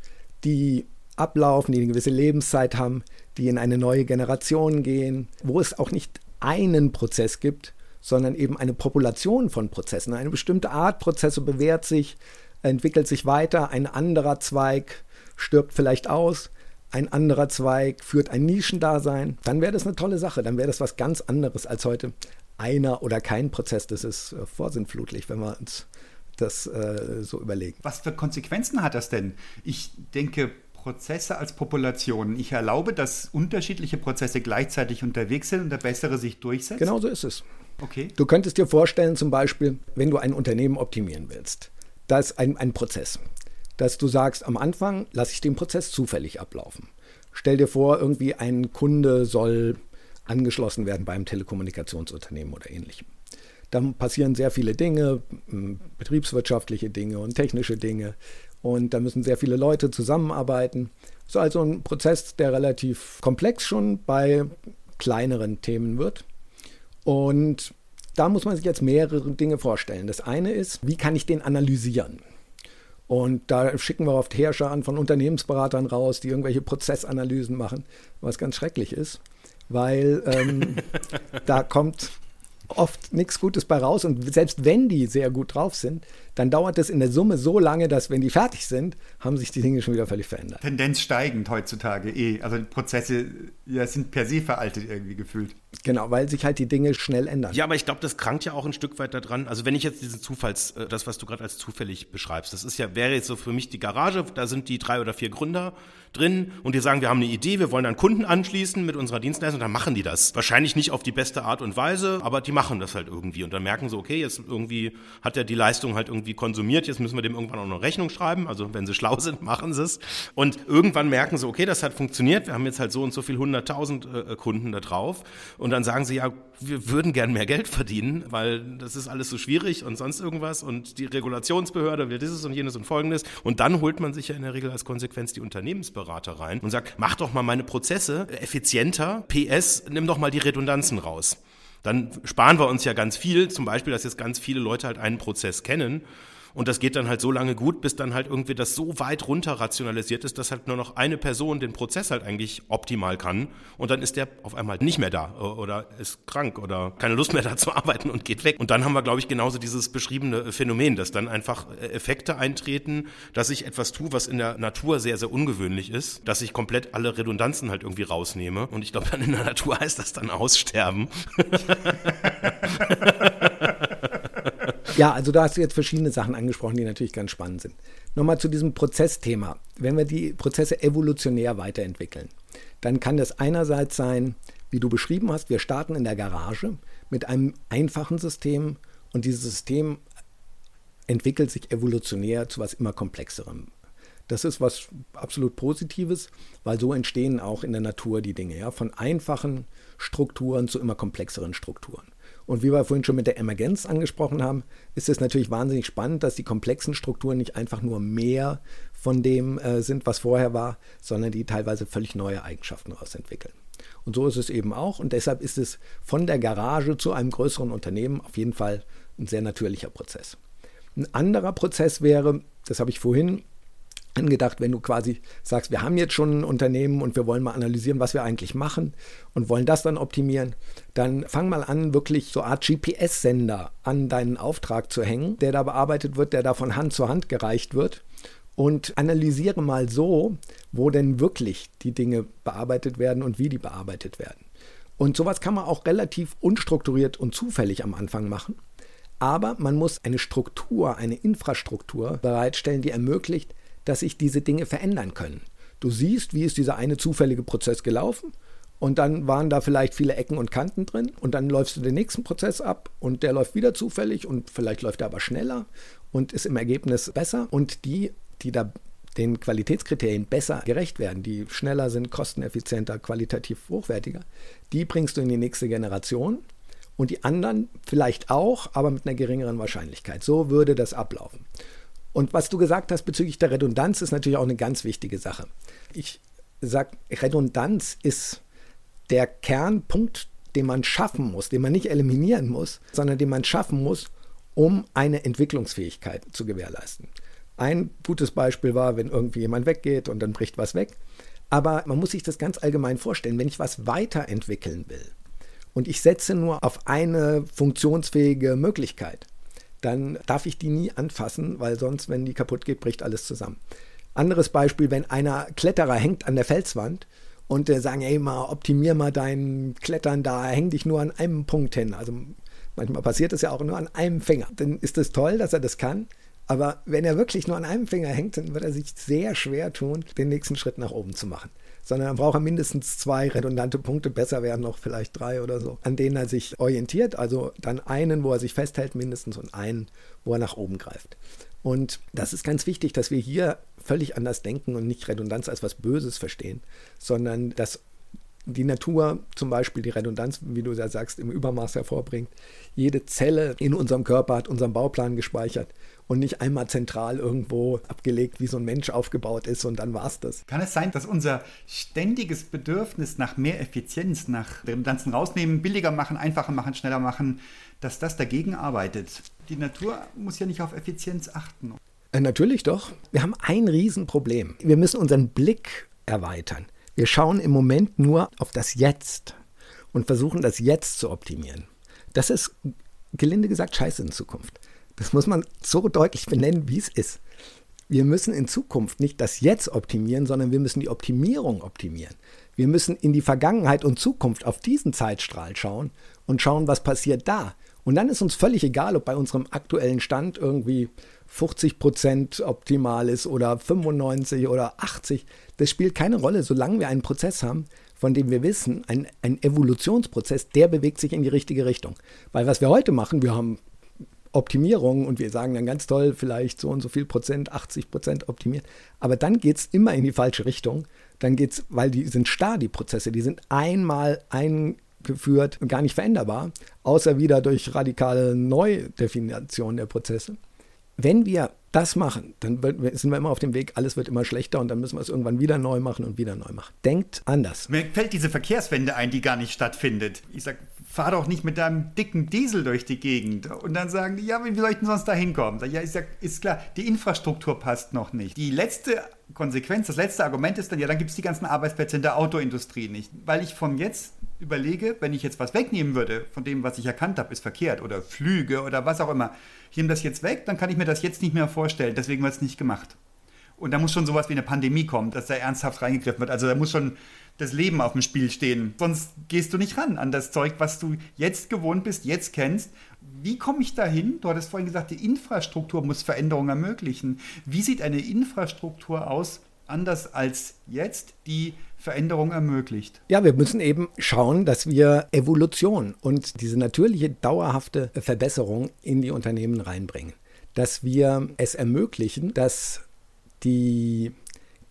die ablaufen, die eine gewisse Lebenszeit haben, die in eine neue Generation gehen, wo es auch nicht einen Prozess gibt, sondern eben eine Population von Prozessen. Eine bestimmte Art Prozesse bewährt sich, entwickelt sich weiter, ein anderer Zweig stirbt vielleicht aus, ein anderer Zweig führt ein Nischendasein, dann wäre das eine tolle Sache, dann wäre das was ganz anderes als heute einer oder kein Prozess. Das ist äh, vorsinnflutlich, wenn wir uns das äh, so überlegen. Was für Konsequenzen hat das denn? Ich denke, Prozesse als Populationen. Ich erlaube, dass unterschiedliche Prozesse gleichzeitig unterwegs sind und der bessere sich durchsetzt. Genau so ist es. Okay. Du könntest dir vorstellen, zum Beispiel, wenn du ein Unternehmen optimieren willst, da ist ein, ein Prozess, dass du sagst, am Anfang lasse ich den Prozess zufällig ablaufen. Stell dir vor, irgendwie ein Kunde soll angeschlossen werden beim Telekommunikationsunternehmen oder ähnlichem. Dann passieren sehr viele Dinge, betriebswirtschaftliche Dinge und technische Dinge. Und da müssen sehr viele Leute zusammenarbeiten. Das ist also ein Prozess, der relativ komplex schon bei kleineren Themen wird. Und da muss man sich jetzt mehrere Dinge vorstellen. Das eine ist, wie kann ich den analysieren? Und da schicken wir oft Herrscher an von Unternehmensberatern raus, die irgendwelche Prozessanalysen machen, was ganz schrecklich ist, weil ähm, da kommt oft nichts Gutes bei raus. Und selbst wenn die sehr gut drauf sind, dann dauert es in der Summe so lange, dass wenn die fertig sind, haben sich die Dinge schon wieder völlig verändert. Tendenz steigend heutzutage eh. Also die Prozesse ja, sind per se veraltet irgendwie gefühlt. Genau, weil sich halt die Dinge schnell ändern. Ja, aber ich glaube, das krankt ja auch ein Stück weit daran. Also wenn ich jetzt diesen Zufalls, äh, das, was du gerade als zufällig beschreibst, das ist ja, wäre jetzt so für mich die Garage, da sind die drei oder vier Gründer drin und die sagen, wir haben eine Idee, wir wollen einen Kunden anschließen mit unserer Dienstleistung, dann machen die das. Wahrscheinlich nicht auf die beste Art und Weise, aber die machen das halt irgendwie und dann merken sie, okay, jetzt irgendwie hat er die Leistung halt irgendwie konsumiert, jetzt müssen wir dem irgendwann auch noch Rechnung schreiben, also wenn sie schlau sind, machen sie es und irgendwann merken sie, okay, das hat funktioniert, wir haben jetzt halt so und so viel hunderttausend äh, Kunden da drauf. Und dann sagen sie, ja, wir würden gern mehr Geld verdienen, weil das ist alles so schwierig und sonst irgendwas. Und die Regulationsbehörde will dieses und jenes und folgendes. Und dann holt man sich ja in der Regel als Konsequenz die Unternehmensberater rein und sagt, mach doch mal meine Prozesse effizienter, PS, nimm doch mal die Redundanzen raus. Dann sparen wir uns ja ganz viel, zum Beispiel, dass jetzt ganz viele Leute halt einen Prozess kennen Und das geht dann halt so lange gut, bis dann halt irgendwie das so weit runter rationalisiert ist, dass halt nur noch eine Person den Prozess halt eigentlich optimal kann. Und dann ist der auf einmal nicht mehr da oder ist krank oder keine Lust mehr da zu arbeiten und geht weg. Und dann haben wir, glaube ich, genauso dieses beschriebene Phänomen, dass dann einfach Effekte eintreten, dass ich etwas tue, was in der Natur sehr, sehr ungewöhnlich ist, dass ich komplett alle Redundanzen halt irgendwie rausnehme. Und ich glaube, dann in der Natur heißt das dann aussterben. Ja, also da hast du jetzt verschiedene Sachen angesprochen, die natürlich ganz spannend sind. Nochmal zu diesem Prozessthema. Wenn wir die Prozesse evolutionär weiterentwickeln, dann kann das einerseits sein, wie du beschrieben hast, wir starten in der Garage mit einem einfachen System und dieses System entwickelt sich evolutionär zu was immer komplexerem. Das ist was absolut Positives, weil so entstehen auch in der Natur die Dinge, ja, von einfachen Strukturen zu immer komplexeren Strukturen. Und wie wir vorhin schon mit der Emergenz angesprochen haben, ist es natürlich wahnsinnig spannend, dass die komplexen Strukturen nicht einfach nur mehr von dem äh, sind, was vorher war, sondern die teilweise völlig neue Eigenschaften daraus entwickeln. Und so ist es eben auch. Und deshalb ist es von der Garage zu einem größeren Unternehmen auf jeden Fall ein sehr natürlicher Prozess. Ein anderer Prozess wäre, das habe ich vorhin angedacht, wenn du quasi sagst, wir haben jetzt schon ein Unternehmen und wir wollen mal analysieren, was wir eigentlich machen und wollen das dann optimieren, dann fang mal an, wirklich so eine Art GPS-Sender an deinen Auftrag zu hängen, der da bearbeitet wird, der da von Hand zu Hand gereicht wird und analysiere mal so, wo denn wirklich die Dinge bearbeitet werden und wie die bearbeitet werden. Und sowas kann man auch relativ unstrukturiert und zufällig am Anfang machen. Aber man muss eine Struktur, eine Infrastruktur bereitstellen, die ermöglicht, dass sich diese Dinge verändern können. Du siehst, wie ist dieser eine zufällige Prozess gelaufen und dann waren da vielleicht viele Ecken und Kanten drin und dann läufst du den nächsten Prozess ab und der läuft wieder zufällig und vielleicht läuft er aber schneller und ist im Ergebnis besser und die, die da den Qualitätskriterien besser gerecht werden, die schneller sind, kosteneffizienter, qualitativ hochwertiger, die bringst du in die nächste Generation und die anderen vielleicht auch, aber mit einer geringeren Wahrscheinlichkeit. So würde das ablaufen. Und was du gesagt hast bezüglich der Redundanz ist natürlich auch eine ganz wichtige Sache. Ich sage, Redundanz ist der Kernpunkt, den man schaffen muss, den man nicht eliminieren muss, sondern den man schaffen muss, um eine Entwicklungsfähigkeit zu gewährleisten. Ein gutes Beispiel war, wenn irgendwie jemand weggeht und dann bricht was weg. Aber man muss sich das ganz allgemein vorstellen, wenn ich was weiterentwickeln will und ich setze nur auf eine funktionsfähige Möglichkeit, dann darf ich die nie anfassen, weil sonst, wenn die kaputt geht, bricht alles zusammen. Anderes Beispiel, wenn einer Kletterer hängt an der Felswand und äh, sagen, ey, mal optimier mal dein Klettern da, häng dich nur an einem Punkt hin. Also manchmal passiert das ja auch nur an einem Finger. Dann ist es toll, dass er das kann. Aber wenn er wirklich nur an einem Finger hängt, dann wird er sich sehr schwer tun, den nächsten Schritt nach oben zu machen sondern dann braucht er mindestens zwei redundante Punkte, besser wären noch vielleicht drei oder so, an denen er sich orientiert. Also dann einen, wo er sich festhält mindestens und einen, wo er nach oben greift. Und das ist ganz wichtig, dass wir hier völlig anders denken und nicht Redundanz als was Böses verstehen, sondern dass die Natur zum Beispiel die Redundanz, wie du ja sagst, im Übermaß hervorbringt. Jede Zelle in unserem Körper hat unseren Bauplan gespeichert und nicht einmal zentral irgendwo abgelegt, wie so ein Mensch aufgebaut ist und dann war es das. Kann es sein, dass unser ständiges Bedürfnis nach mehr Effizienz, nach Redundanzen rausnehmen, billiger machen, einfacher machen, schneller machen, dass das dagegen arbeitet? Die Natur muss ja nicht auf Effizienz achten. Äh, natürlich doch. Wir haben ein Riesenproblem. Wir müssen unseren Blick erweitern. Wir schauen im Moment nur auf das Jetzt und versuchen das Jetzt zu optimieren. Das ist gelinde gesagt scheiße in Zukunft. Das muss man so deutlich benennen, wie es ist. Wir müssen in Zukunft nicht das Jetzt optimieren, sondern wir müssen die Optimierung optimieren. Wir müssen in die Vergangenheit und Zukunft auf diesen Zeitstrahl schauen und schauen, was passiert da. Und dann ist uns völlig egal, ob bei unserem aktuellen Stand irgendwie 50 Prozent optimal ist oder 95 oder 80. Das spielt keine Rolle, solange wir einen Prozess haben, von dem wir wissen, ein, ein Evolutionsprozess, der bewegt sich in die richtige Richtung. Weil was wir heute machen, wir haben Optimierung und wir sagen dann ganz toll, vielleicht so und so viel Prozent, 80 Prozent optimiert. Aber dann geht es immer in die falsche Richtung. Dann geht es, weil die sind starr, die Prozesse, die sind einmal eingeführt und gar nicht veränderbar, außer wieder durch radikale Neudefinition der Prozesse. Wenn wir das machen, dann sind wir immer auf dem Weg, alles wird immer schlechter und dann müssen wir es irgendwann wieder neu machen und wieder neu machen. Denkt anders. Mir fällt diese Verkehrswende ein, die gar nicht stattfindet. Ich sage, fahr doch nicht mit deinem dicken Diesel durch die Gegend. Und dann sagen die, ja, wie soll ich denn sonst da hinkommen? Ja, ist ja ist klar, die Infrastruktur passt noch nicht. Die letzte Konsequenz, das letzte Argument ist dann, ja, dann gibt es die ganzen Arbeitsplätze in der Autoindustrie nicht. Weil ich von jetzt überlege, wenn ich jetzt was wegnehmen würde von dem, was ich erkannt habe, ist verkehrt oder Flüge oder was auch immer. Ich nehme das jetzt weg, dann kann ich mir das jetzt nicht mehr vorstellen. Deswegen wird es nicht gemacht. Und da muss schon sowas wie eine Pandemie kommen, dass da ernsthaft reingegriffen wird. Also da muss schon das Leben auf dem Spiel stehen. Sonst gehst du nicht ran an das Zeug, was du jetzt gewohnt bist, jetzt kennst. Wie komme ich dahin? Du hattest vorhin gesagt, die Infrastruktur muss Veränderungen ermöglichen. Wie sieht eine Infrastruktur aus, anders als jetzt, die Veränderung ermöglicht? Ja, wir müssen eben schauen, dass wir Evolution und diese natürliche, dauerhafte Verbesserung in die Unternehmen reinbringen. Dass wir es ermöglichen, dass die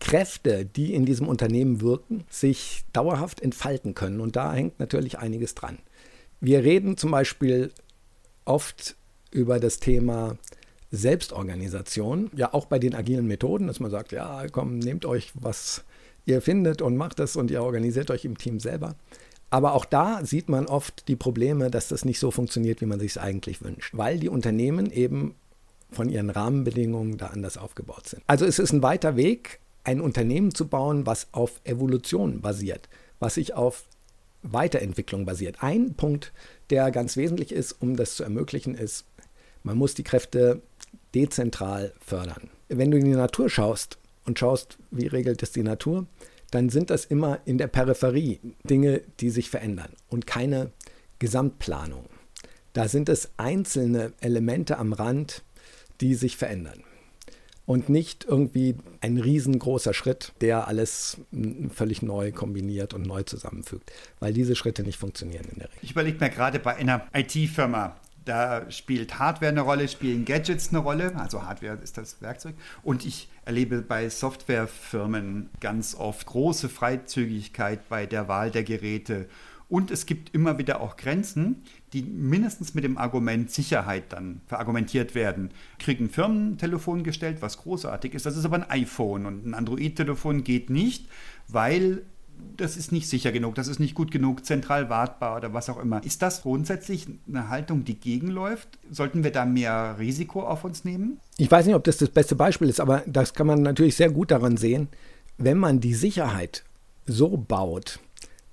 Kräfte, die in diesem Unternehmen wirken, sich dauerhaft entfalten können. Und da hängt natürlich einiges dran. Wir reden zum Beispiel oft über das Thema Selbstorganisation, ja auch bei den agilen Methoden, dass man sagt, ja, komm, nehmt euch, was ihr findet und macht es und ihr organisiert euch im Team selber. Aber auch da sieht man oft die Probleme, dass das nicht so funktioniert, wie man sich es eigentlich wünscht, weil die Unternehmen eben von ihren Rahmenbedingungen da anders aufgebaut sind. Also es ist ein weiter Weg, ein Unternehmen zu bauen, was auf Evolution basiert, was sich auf Weiterentwicklung basiert. Ein Punkt, der ganz wesentlich ist, um das zu ermöglichen, ist, man muss die Kräfte dezentral fördern. Wenn du in die Natur schaust und schaust, wie regelt es die Natur, dann sind das immer in der Peripherie Dinge, die sich verändern und keine Gesamtplanung. Da sind es einzelne Elemente am Rand, die sich verändern. Und nicht irgendwie ein riesengroßer Schritt, der alles völlig neu kombiniert und neu zusammenfügt, weil diese Schritte nicht funktionieren in der Regel. Ich überlege mir gerade bei einer IT-Firma, da spielt Hardware eine Rolle, spielen Gadgets eine Rolle. Also Hardware ist das Werkzeug. Und ich erlebe bei Softwarefirmen ganz oft große Freizügigkeit bei der Wahl der Geräte. Und es gibt immer wieder auch Grenzen, die mindestens mit dem Argument Sicherheit dann verargumentiert werden. Kriegen Firmentelefon gestellt, was großartig ist. Das ist aber ein iPhone und ein Android-Telefon geht nicht, weil das ist nicht sicher genug, das ist nicht gut genug, zentral wartbar oder was auch immer. Ist das grundsätzlich eine Haltung, die gegenläuft? Sollten wir da mehr Risiko auf uns nehmen? Ich weiß nicht, ob das das beste Beispiel ist, aber das kann man natürlich sehr gut daran sehen, wenn man die Sicherheit so baut,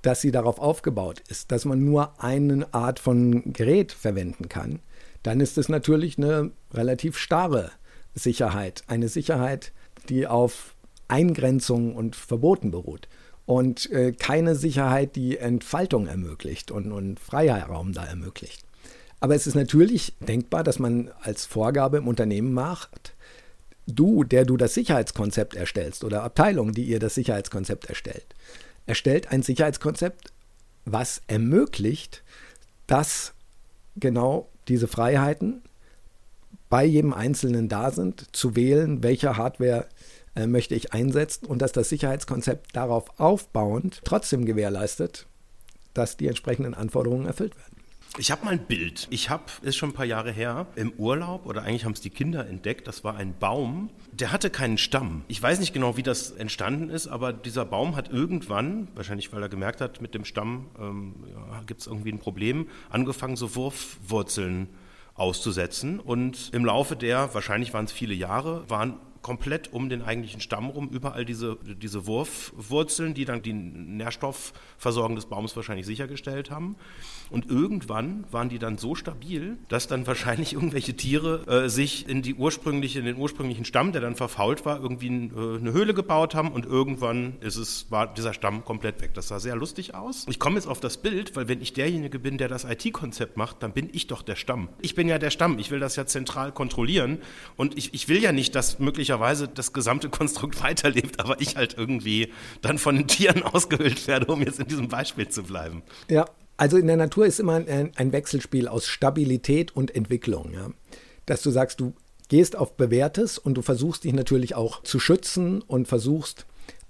dass sie darauf aufgebaut ist, dass man nur eine Art von Gerät verwenden kann, dann ist es natürlich eine relativ starre Sicherheit. Eine Sicherheit, die auf Eingrenzungen und Verboten beruht. Und äh, keine Sicherheit, die Entfaltung ermöglicht und, und Freiraum da ermöglicht. Aber es ist natürlich denkbar, dass man als Vorgabe im Unternehmen macht, du, der du das Sicherheitskonzept erstellst oder Abteilung, die ihr das Sicherheitskonzept erstellt, erstellt ein Sicherheitskonzept, was ermöglicht, dass genau diese Freiheiten bei jedem Einzelnen da sind, zu wählen, welche Hardware äh, möchte ich einsetzen und dass das Sicherheitskonzept darauf aufbauend trotzdem gewährleistet, dass die entsprechenden Anforderungen erfüllt werden. Ich habe mal ein Bild. Ich habe, ist schon ein paar Jahre her, im Urlaub oder eigentlich haben es die Kinder entdeckt, das war ein Baum, der hatte keinen Stamm. Ich weiß nicht genau, wie das entstanden ist, aber dieser Baum hat irgendwann, wahrscheinlich weil er gemerkt hat, mit dem Stamm ähm, ja, gibt es irgendwie ein Problem, angefangen, so Wurfwurzeln auszusetzen. Und im Laufe der, wahrscheinlich waren es viele Jahre, waren komplett um den eigentlichen Stamm rum überall diese, diese Wurfwurzeln, die dann die Nährstoffversorgung des Baums wahrscheinlich sichergestellt haben. Und irgendwann waren die dann so stabil, dass dann wahrscheinlich irgendwelche Tiere äh, sich in die ursprüngliche, in den ursprünglichen Stamm, der dann verfault war, irgendwie äh, eine Höhle gebaut haben und irgendwann ist es, war dieser Stamm komplett weg. Das sah sehr lustig aus. Ich komme jetzt auf das Bild, weil wenn ich derjenige bin, der das IT-Konzept macht, dann bin ich doch der Stamm. Ich bin ja der Stamm. Ich will das ja zentral kontrollieren und ich, ich will ja nicht, dass möglicherweise das gesamte Konstrukt weiterlebt, aber ich halt irgendwie dann von den Tieren ausgehöhlt werde, um jetzt in diesem Beispiel zu bleiben. Ja, also in der Natur ist immer ein, ein Wechselspiel aus Stabilität und Entwicklung. Ja? Dass du sagst, du gehst auf Bewährtes und du versuchst dich natürlich auch zu schützen und versuchst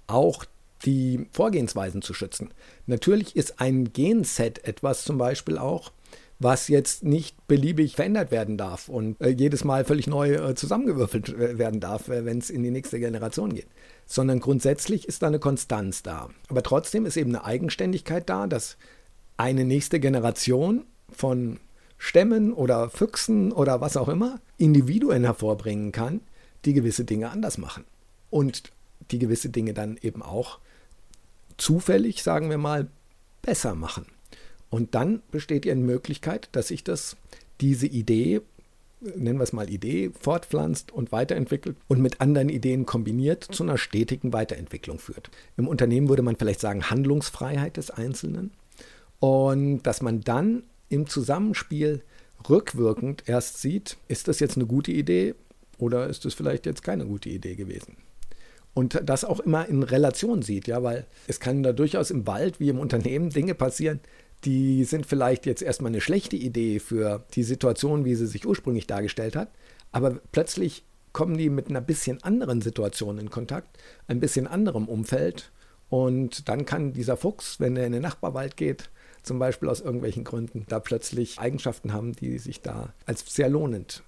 auch die Vorgehensweisen zu schützen. Natürlich ist ein Genset etwas zum Beispiel auch, was jetzt nicht beliebig verändert werden darf und äh, jedes Mal völlig neu äh, zusammengewürfelt äh, werden darf, äh, wenn es in die nächste Generation geht. Sondern grundsätzlich ist da eine Konstanz da. Aber trotzdem ist eben eine Eigenständigkeit da, dass eine nächste Generation von Stämmen oder Füchsen oder was auch immer, Individuen hervorbringen kann, die gewisse Dinge anders machen. Und die gewisse Dinge dann eben auch zufällig, sagen wir mal, besser machen. Und dann besteht die Möglichkeit, dass sich das, diese Idee, nennen wir es mal Idee, fortpflanzt und weiterentwickelt und mit anderen Ideen kombiniert zu einer stetigen Weiterentwicklung führt. Im Unternehmen würde man vielleicht sagen Handlungsfreiheit des Einzelnen und dass man dann im Zusammenspiel rückwirkend erst sieht, ist das jetzt eine gute Idee oder ist es vielleicht jetzt keine gute Idee gewesen. Und das auch immer in Relation sieht, ja, weil es kann da durchaus im Wald wie im Unternehmen Dinge passieren, die sind vielleicht jetzt erstmal eine schlechte Idee für die Situation, wie sie sich ursprünglich dargestellt hat, aber plötzlich kommen die mit einer bisschen anderen Situation in Kontakt, ein bisschen anderem Umfeld und dann kann dieser Fuchs, wenn er in den Nachbarwald geht, zum Beispiel aus irgendwelchen Gründen, da plötzlich Eigenschaften haben, die sich da als sehr lohnend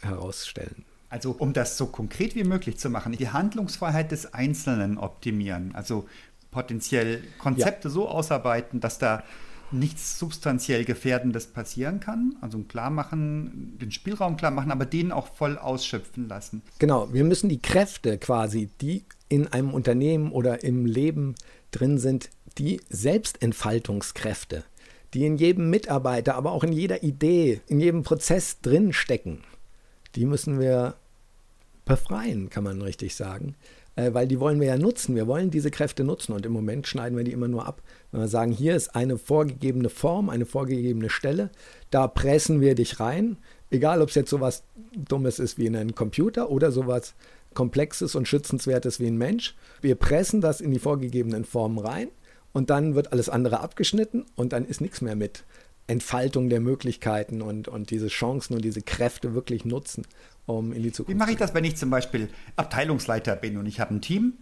herausstellen. Also um das so konkret wie möglich zu machen, die Handlungsfreiheit des Einzelnen optimieren, also potenziell Konzepte ja. so ausarbeiten, dass da nichts substanziell Gefährdendes passieren kann. Also klar machen, den Spielraum klar machen, aber den auch voll ausschöpfen lassen. Genau, wir müssen die Kräfte quasi, die in einem Unternehmen oder im Leben drin sind, die Selbstentfaltungskräfte, die in jedem Mitarbeiter, aber auch in jeder Idee, in jedem Prozess drin stecken, die müssen wir befreien, kann man richtig sagen äh, weil die wollen wir ja nutzen. Wir wollen diese Kräfte nutzen und im Moment schneiden wir die immer nur ab. Wenn wir sagen, hier ist eine vorgegebene Form, eine vorgegebene Stelle, da pressen wir dich rein, egal ob es jetzt sowas Dummes ist wie in einem Computer oder sowas Komplexes und Schützenswertes wie ein Mensch. Wir pressen das in die vorgegebenen Formen rein und dann wird alles andere abgeschnitten und dann ist nichts mehr mit Entfaltung der Möglichkeiten und, und diese Chancen und diese Kräfte wirklich nutzen um in die Zukunft Wie mache ich das, wenn ich zum Beispiel Abteilungsleiter bin und ich habe ein Team,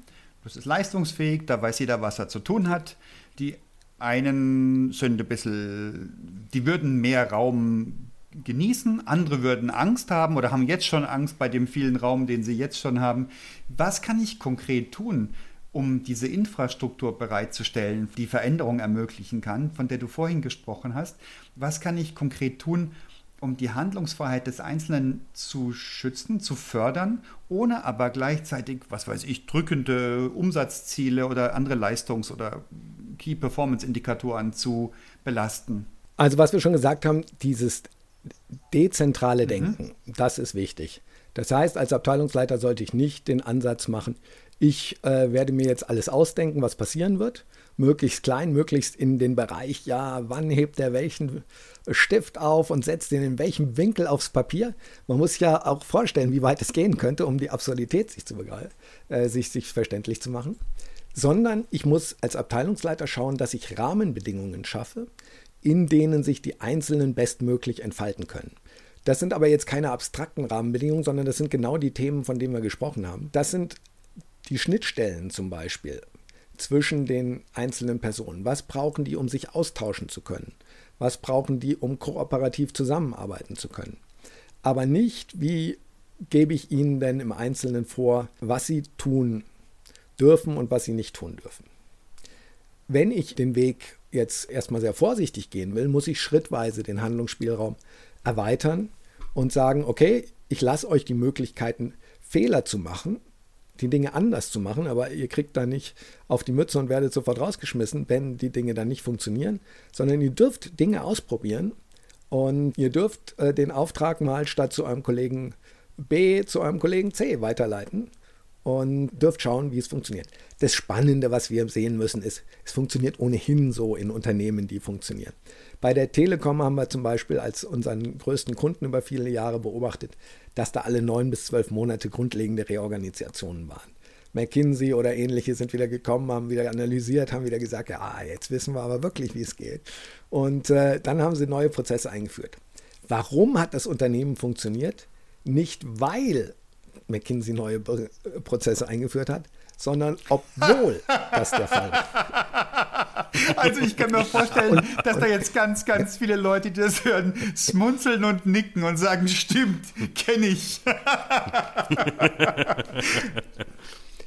das ist leistungsfähig, da weiß jeder, was er zu tun hat. Die einen sind ein bisschen, die würden mehr Raum genießen, andere würden Angst haben oder haben jetzt schon Angst bei dem vielen Raum, den sie jetzt schon haben. Was kann ich konkret tun, um diese Infrastruktur bereitzustellen, die Veränderung ermöglichen kann, von der du vorhin gesprochen hast? Was kann ich konkret tun, um die Handlungsfreiheit des Einzelnen zu schützen, zu fördern, ohne aber gleichzeitig, was weiß ich, drückende Umsatzziele oder andere Leistungs- oder Key-Performance-Indikatoren zu belasten. Also was wir schon gesagt haben, dieses dezentrale mhm. Denken, mhm. das ist wichtig. Das heißt, als Abteilungsleiter sollte ich nicht den Ansatz machen, ich äh, werde mir jetzt alles ausdenken, was passieren wird, möglichst klein, möglichst in den Bereich, ja, wann hebt er welchen Stift auf und setzt den in welchem Winkel aufs Papier. Man muss ja auch vorstellen, wie weit es gehen könnte, um die Absurdität sich zu begreifen, äh, sich, sich verständlich zu machen. Sondern ich muss als Abteilungsleiter schauen, dass ich Rahmenbedingungen schaffe, in denen sich die Einzelnen bestmöglich entfalten können. Das sind aber jetzt keine abstrakten Rahmenbedingungen, sondern das sind genau die Themen, von denen wir gesprochen haben. Das sind die Schnittstellen zum Beispiel zwischen den einzelnen Personen. Was brauchen die, um sich austauschen zu können? Was brauchen die, um kooperativ zusammenarbeiten zu können? Aber nicht, wie gebe ich ihnen denn im Einzelnen vor, was sie tun dürfen und was sie nicht tun dürfen. Wenn ich den Weg jetzt erstmal sehr vorsichtig gehen will, muss ich schrittweise den Handlungsspielraum erweitern und sagen, okay, ich lasse euch die Möglichkeiten, Fehler zu machen, die Dinge anders zu machen, aber ihr kriegt da nicht auf die Mütze und werdet sofort rausgeschmissen, wenn die Dinge dann nicht funktionieren, sondern ihr dürft Dinge ausprobieren und ihr dürft äh, den Auftrag mal statt zu eurem Kollegen B zu eurem Kollegen C weiterleiten und dürft schauen, wie es funktioniert. Das Spannende, was wir sehen müssen, ist, es funktioniert ohnehin so in Unternehmen, die funktionieren. Bei der Telekom haben wir zum Beispiel als unseren größten Kunden über viele Jahre beobachtet, dass da alle neun bis zwölf Monate grundlegende Reorganisationen waren. McKinsey oder ähnliche sind wieder gekommen, haben wieder analysiert, haben wieder gesagt, ja, jetzt wissen wir aber wirklich, wie es geht. Und äh, dann haben sie neue Prozesse eingeführt. Warum hat das Unternehmen funktioniert? Nicht weil McKinsey neue Prozesse eingeführt hat, sondern obwohl das der Fall ist. Also ich kann mir vorstellen, dass da jetzt ganz, ganz viele Leute, die das hören, schmunzeln und nicken und sagen, stimmt, kenne ich.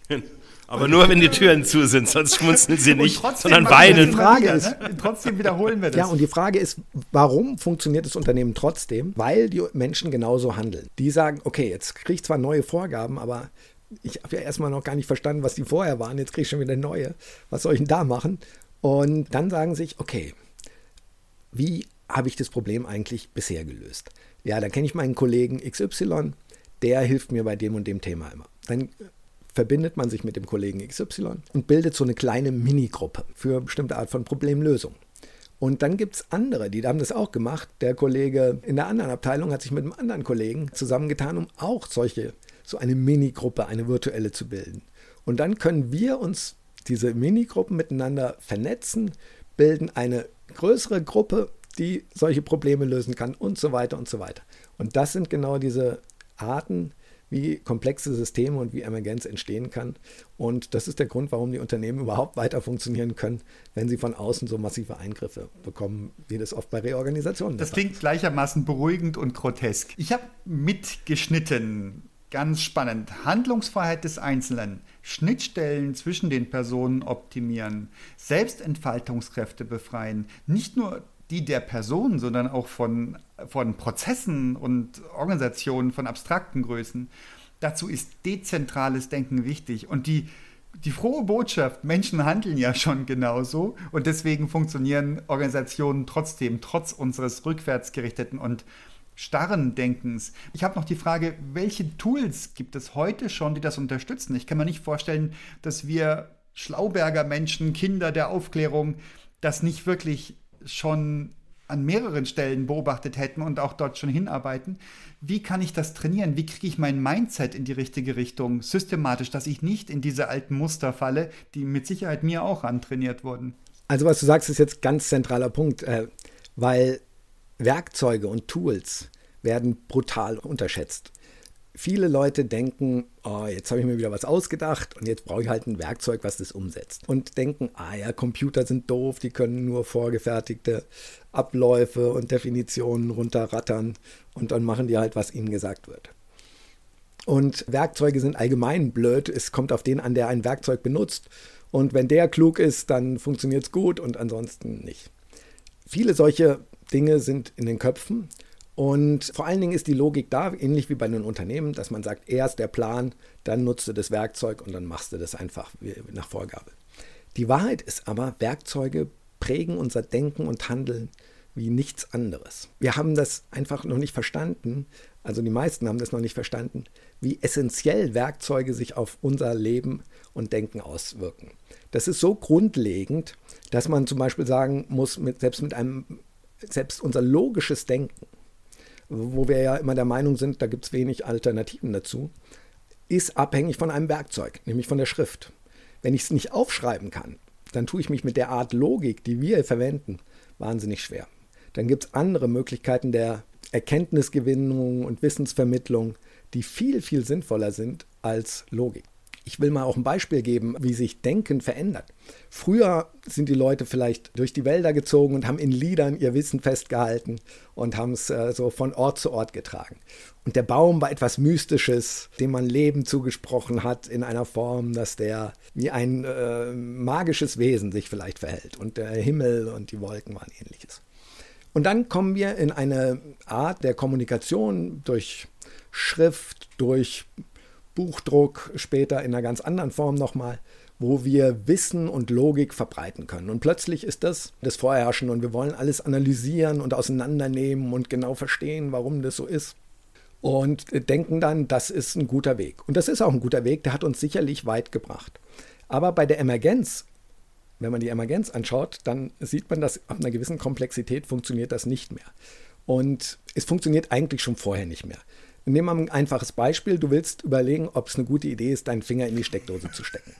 Aber nur, wenn die Türen zu sind, sonst schmunzeln sie nicht, trotzdem sondern weinen. immer Frage ist- ne? Trotzdem wiederholen wir das. Ja, und die Frage ist, warum funktioniert das Unternehmen trotzdem? Weil die Menschen genauso handeln. Die sagen, okay, jetzt kriege ich zwar neue Vorgaben, aber ich habe ja erstmal noch gar nicht verstanden, was die vorher waren. Jetzt kriege ich schon wieder neue. Was soll ich denn da machen? Und dann sagen sich, okay, wie habe ich das Problem eigentlich bisher gelöst? Ja, da kenne ich meinen Kollegen XY, der hilft mir bei dem und dem Thema immer. Dann verbindet man sich mit dem Kollegen XY und bildet so eine kleine Minigruppe für eine bestimmte Art von Problemlösung. Und dann gibt es andere, die haben das auch gemacht. Der Kollege in der anderen Abteilung hat sich mit einem anderen Kollegen zusammengetan, um auch solche, so eine Minigruppe, eine virtuelle zu bilden. Und dann können wir uns diese Minigruppen miteinander vernetzen, bilden eine größere Gruppe, die solche Probleme lösen kann und so weiter und so weiter. Und das sind genau diese Arten, wie komplexe Systeme und wie Emergenz entstehen kann. Und das ist der Grund, warum die Unternehmen überhaupt weiter funktionieren können, wenn sie von außen so massive Eingriffe bekommen, wie das oft bei Reorganisationen der Das klingt gleichermaßen beruhigend und grotesk. Ich habe mitgeschnitten, ganz spannend, Handlungsfreiheit des Einzelnen, Schnittstellen zwischen den Personen optimieren, Selbstentfaltungskräfte befreien, nicht nur die der Person, sondern auch von, von Prozessen und Organisationen von abstrakten Größen. Dazu ist dezentrales Denken wichtig und die die frohe Botschaft, Menschen handeln ja schon genauso und deswegen funktionieren Organisationen trotzdem, trotz unseres rückwärtsgerichteten und starren Denkens. Ich habe noch die Frage, welche Tools gibt es heute schon, die das unterstützen? Ich kann mir nicht vorstellen, dass wir Schlauberger Menschen, Kinder der Aufklärung, das nicht wirklich schon an mehreren Stellen beobachtet hätten und auch dort schon hinarbeiten. Wie kann ich das trainieren? Wie kriege ich mein Mindset in die richtige Richtung, systematisch, dass ich nicht in diese alten Muster falle, die mit Sicherheit mir auch antrainiert wurden? Also was du sagst, ist jetzt ganz zentraler Punkt, äh, weil Werkzeuge und Tools werden brutal unterschätzt. Viele Leute denken, oh, jetzt habe ich mir wieder was ausgedacht und jetzt brauche ich halt ein Werkzeug, was das umsetzt. Und denken, ah ja, Computer sind doof, die können nur vorgefertigte Abläufe und Definitionen runterrattern und dann machen die halt, was ihnen gesagt wird. Und Werkzeuge sind allgemein blöd. Es kommt auf den an, der ein Werkzeug benutzt. Und wenn der klug ist, dann funktioniert es gut und ansonsten nicht. Viele solche Dinge sind in den Köpfen. Und vor allen Dingen ist die Logik da, ähnlich wie bei einem Unternehmen, dass man sagt, erst der Plan, dann nutzt du das Werkzeug und dann machst du das einfach nach Vorgabe. Die Wahrheit ist aber, Werkzeuge prägen unser Denken und Handeln wie nichts anderes. Wir haben das einfach noch nicht verstanden, also die meisten haben das noch nicht verstanden, wie essentiell Werkzeuge sich auf unser Leben und Denken auswirken. Das ist so grundlegend, dass man zum Beispiel sagen muss, mit, selbst mit einem, selbst unser logisches Denken, wo wir ja immer der Meinung sind, da gibt es wenig Alternativen dazu, ist abhängig von einem Werkzeug, nämlich von der Schrift. Wenn ich es nicht aufschreiben kann, dann tue ich mich mit der Art Logik, die wir verwenden, wahnsinnig schwer. Dann gibt es andere Möglichkeiten der Erkenntnisgewinnung und Wissensvermittlung, die viel, viel sinnvoller sind als Logik. Ich will mal auch ein Beispiel geben, wie sich Denken verändert. Früher sind die Leute vielleicht durch die Wälder gezogen und haben in Liedern ihr Wissen festgehalten und haben es äh, so von Ort zu Ort getragen. Und der Baum war etwas Mystisches, dem man Leben zugesprochen hat in einer Form, dass der wie ein äh, magisches Wesen sich vielleicht verhält. Und der Himmel und die Wolken waren ähnliches. Und dann kommen wir in eine Art der Kommunikation durch Schrift, durch Buchdruck, später in einer ganz anderen Form nochmal, wo wir Wissen und Logik verbreiten können. Und plötzlich ist das das Vorherrschen und wir wollen alles analysieren und auseinandernehmen und genau verstehen, warum das so ist. Und denken dann, das ist ein guter Weg. Und das ist auch ein guter Weg, der hat uns sicherlich weit gebracht. Aber bei der Emergenz, wenn man die Emergenz anschaut, dann sieht man, dass ab einer gewissen Komplexität funktioniert das nicht mehr. Und es funktioniert eigentlich schon vorher nicht mehr. Nehmen wir ein einfaches Beispiel. Du willst überlegen, ob es eine gute Idee ist, deinen Finger in die Steckdose zu stecken.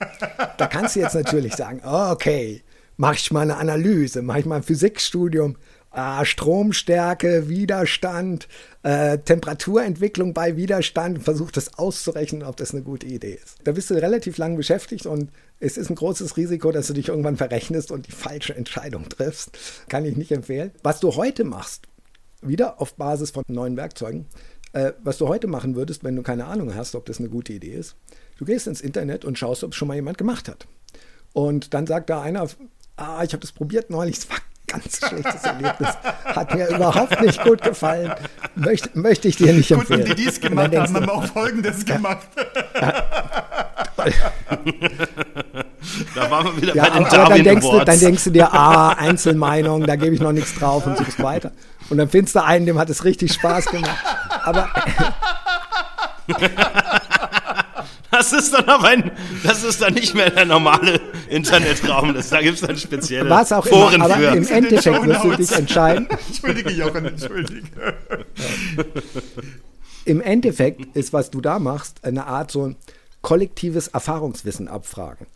Da kannst du jetzt natürlich sagen, okay, mache ich mal eine Analyse, mache ich mal ein Physikstudium, ah, Stromstärke, Widerstand, äh, Temperaturentwicklung bei Widerstand, versuch das auszurechnen, ob das eine gute Idee ist. Da bist du relativ lang beschäftigt und es ist ein großes Risiko, dass du dich irgendwann verrechnest und die falsche Entscheidung triffst. Kann ich nicht empfehlen. Was du heute machst, wieder auf Basis von neuen Werkzeugen, Äh, was du heute machen würdest, wenn du keine Ahnung hast, ob das eine gute Idee ist, du gehst ins Internet und schaust, ob es schon mal jemand gemacht hat. Und dann sagt da einer, ah, ich habe das probiert neulich, es war ganz schlechtes Erlebnis. Hat mir überhaupt nicht gut gefallen. Möchte, möchte ich dir nicht empfehlen. Gut, und die, die es gemacht haben, haben auch Folgendes gemacht. da waren wir wieder ja, bei den aber, aber dann, denkst du, dann denkst du dir, ah, Einzelmeinung, da gebe ich noch nichts drauf und suchst weiter. Und dann findest du einen, dem hat es richtig Spaß gemacht. Aber Das ist dann aber ein, das ist dann nicht mehr der normale Internetraum. Das, da gibt es dann spezielle Was auch Foren immer, aber für. im Endeffekt wirst du dich entscheiden. Entschuldige, Jochen, entschuldige. Im Endeffekt ist, was du da machst, eine Art so ein kollektives Erfahrungswissen abfragen.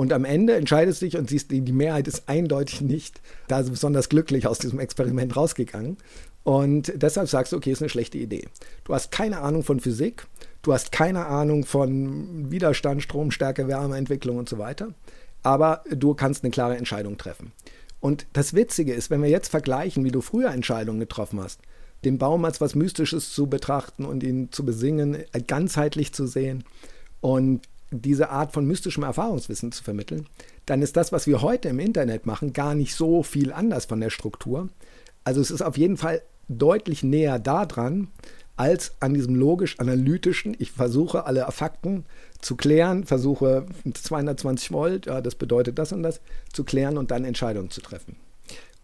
Und am Ende entscheidest du dich und siehst, die Mehrheit ist eindeutig nicht da besonders glücklich aus diesem Experiment rausgegangen. Und deshalb sagst du, okay, ist eine schlechte Idee. Du hast keine Ahnung von Physik, Du hast keine Ahnung von Widerstand, Stromstärke, Wärmeentwicklung und so weiter. Aber du kannst eine klare Entscheidung treffen. Und das Witzige ist, wenn wir jetzt vergleichen, wie du früher Entscheidungen getroffen hast, den Baum als was Mystisches zu betrachten und ihn zu besingen, ganzheitlich zu sehen und diese Art von mystischem Erfahrungswissen zu vermitteln, dann ist das, was wir heute im Internet machen, gar nicht so viel anders von der Struktur. Also es ist auf jeden Fall deutlich näher daran, als an diesem logisch-analytischen. Ich versuche alle Fakten zu klären, versuche 220 Volt, ja, das bedeutet das und das, zu klären und dann Entscheidungen zu treffen.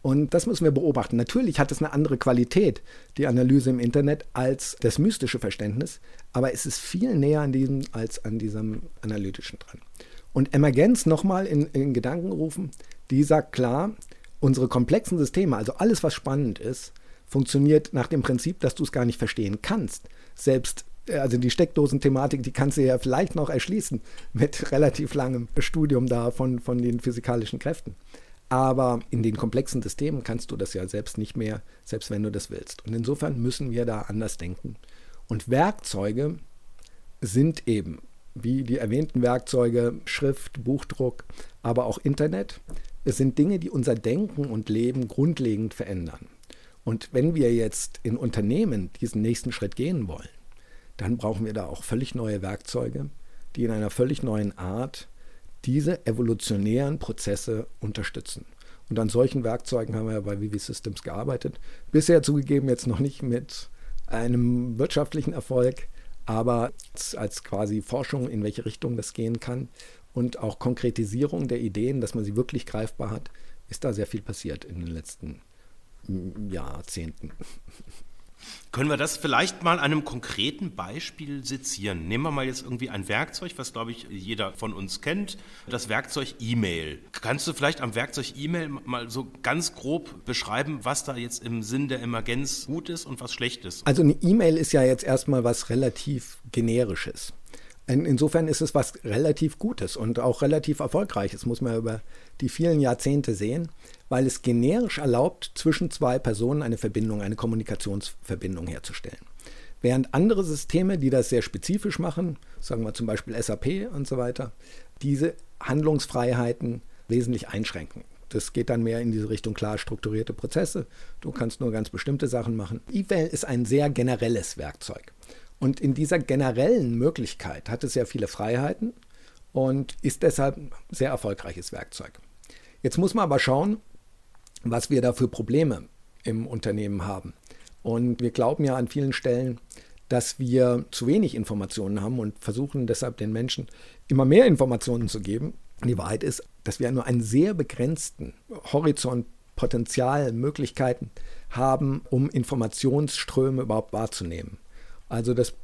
Und das müssen wir beobachten. Natürlich hat es eine andere Qualität, die Analyse im Internet, als das mystische Verständnis, aber es ist viel näher an diesem als an diesem analytischen dran. Und Emergenz nochmal in, in Gedanken rufen, die sagt klar, unsere komplexen Systeme, also alles, was spannend ist, funktioniert nach dem Prinzip, dass du es gar nicht verstehen kannst. Selbst äh, also die Steckdosen-Thematik, die kannst du ja vielleicht noch erschließen mit relativ langem Studium da von, von den physikalischen Kräften. Aber in den komplexen Systemen kannst du das ja selbst nicht mehr, selbst wenn du das willst. Und insofern müssen wir da anders denken. Und Werkzeuge sind eben, wie die erwähnten Werkzeuge, Schrift, Buchdruck, aber auch Internet, es sind Dinge, die unser Denken und Leben grundlegend verändern. Und wenn wir jetzt in Unternehmen diesen nächsten Schritt gehen wollen, dann brauchen wir da auch völlig neue Werkzeuge, die in einer völlig neuen Art diese evolutionären Prozesse unterstützen. Und an solchen Werkzeugen haben wir ja bei Vivi Systems gearbeitet. Bisher zugegeben jetzt noch nicht mit einem wirtschaftlichen Erfolg, aber als quasi Forschung, in welche Richtung das gehen kann und auch Konkretisierung der Ideen, dass man sie wirklich greifbar hat, ist da sehr viel passiert in den letzten. Jahrzehnten. Können wir das vielleicht mal einem konkreten Beispiel sezieren? Nehmen wir mal jetzt irgendwie ein Werkzeug, was glaube ich jeder von uns kennt, das Werkzeug E-Mail. Kannst du vielleicht am Werkzeug E-Mail mal so ganz grob beschreiben, was da jetzt im Sinn der Emergenz gut ist und was schlecht ist? Also eine E-Mail ist ja jetzt erstmal was relativ generisches. Insofern ist es was relativ Gutes und auch relativ Erfolgreiches, muss man über die vielen Jahrzehnte sehen, weil es generisch erlaubt, zwischen zwei Personen eine Verbindung, eine Kommunikationsverbindung herzustellen. Während andere Systeme, die das sehr spezifisch machen, sagen wir zum Beispiel SAP und so weiter, diese Handlungsfreiheiten wesentlich einschränken. Das geht dann mehr in diese Richtung klar strukturierte Prozesse. Du kannst nur ganz bestimmte Sachen machen. E-Mail ist ein sehr generelles Werkzeug. Und in dieser generellen Möglichkeit hat es sehr viele Freiheiten und ist deshalb ein sehr erfolgreiches Werkzeug. Jetzt muss man aber schauen, was wir da für Probleme im Unternehmen haben. Und wir glauben ja an vielen Stellen, dass wir zu wenig Informationen haben und versuchen deshalb den Menschen immer mehr Informationen zu geben. Die Wahrheit ist, dass wir nur einen sehr begrenzten Horizont, Potenzial, Möglichkeiten haben, um Informationsströme überhaupt wahrzunehmen. Also das,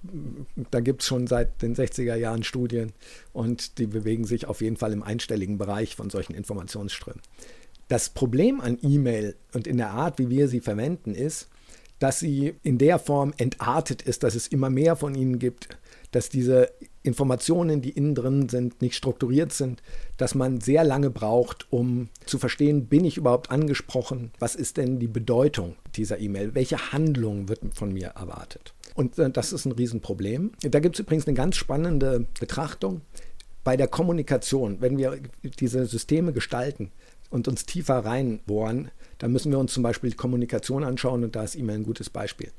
da gibt es schon seit den 60er Jahren Studien und die bewegen sich auf jeden Fall im einstelligen Bereich von solchen Informationsströmen. Das Problem an E-Mail und in der Art, wie wir sie verwenden, ist, dass sie in der Form entartet ist, dass es immer mehr von ihnen gibt, dass diese Informationen, die innen drin sind, nicht strukturiert sind, dass man sehr lange braucht, um zu verstehen, bin ich überhaupt angesprochen? Was ist denn die Bedeutung dieser E-Mail? Welche Handlung wird von mir erwartet? Und äh, das ist ein Riesenproblem. Da gibt es übrigens eine ganz spannende Betrachtung bei der Kommunikation. Wenn wir diese Systeme gestalten und uns tiefer reinbohren, dann müssen wir uns zum Beispiel die Kommunikation anschauen und da ist E-Mail ein gutes Beispiel.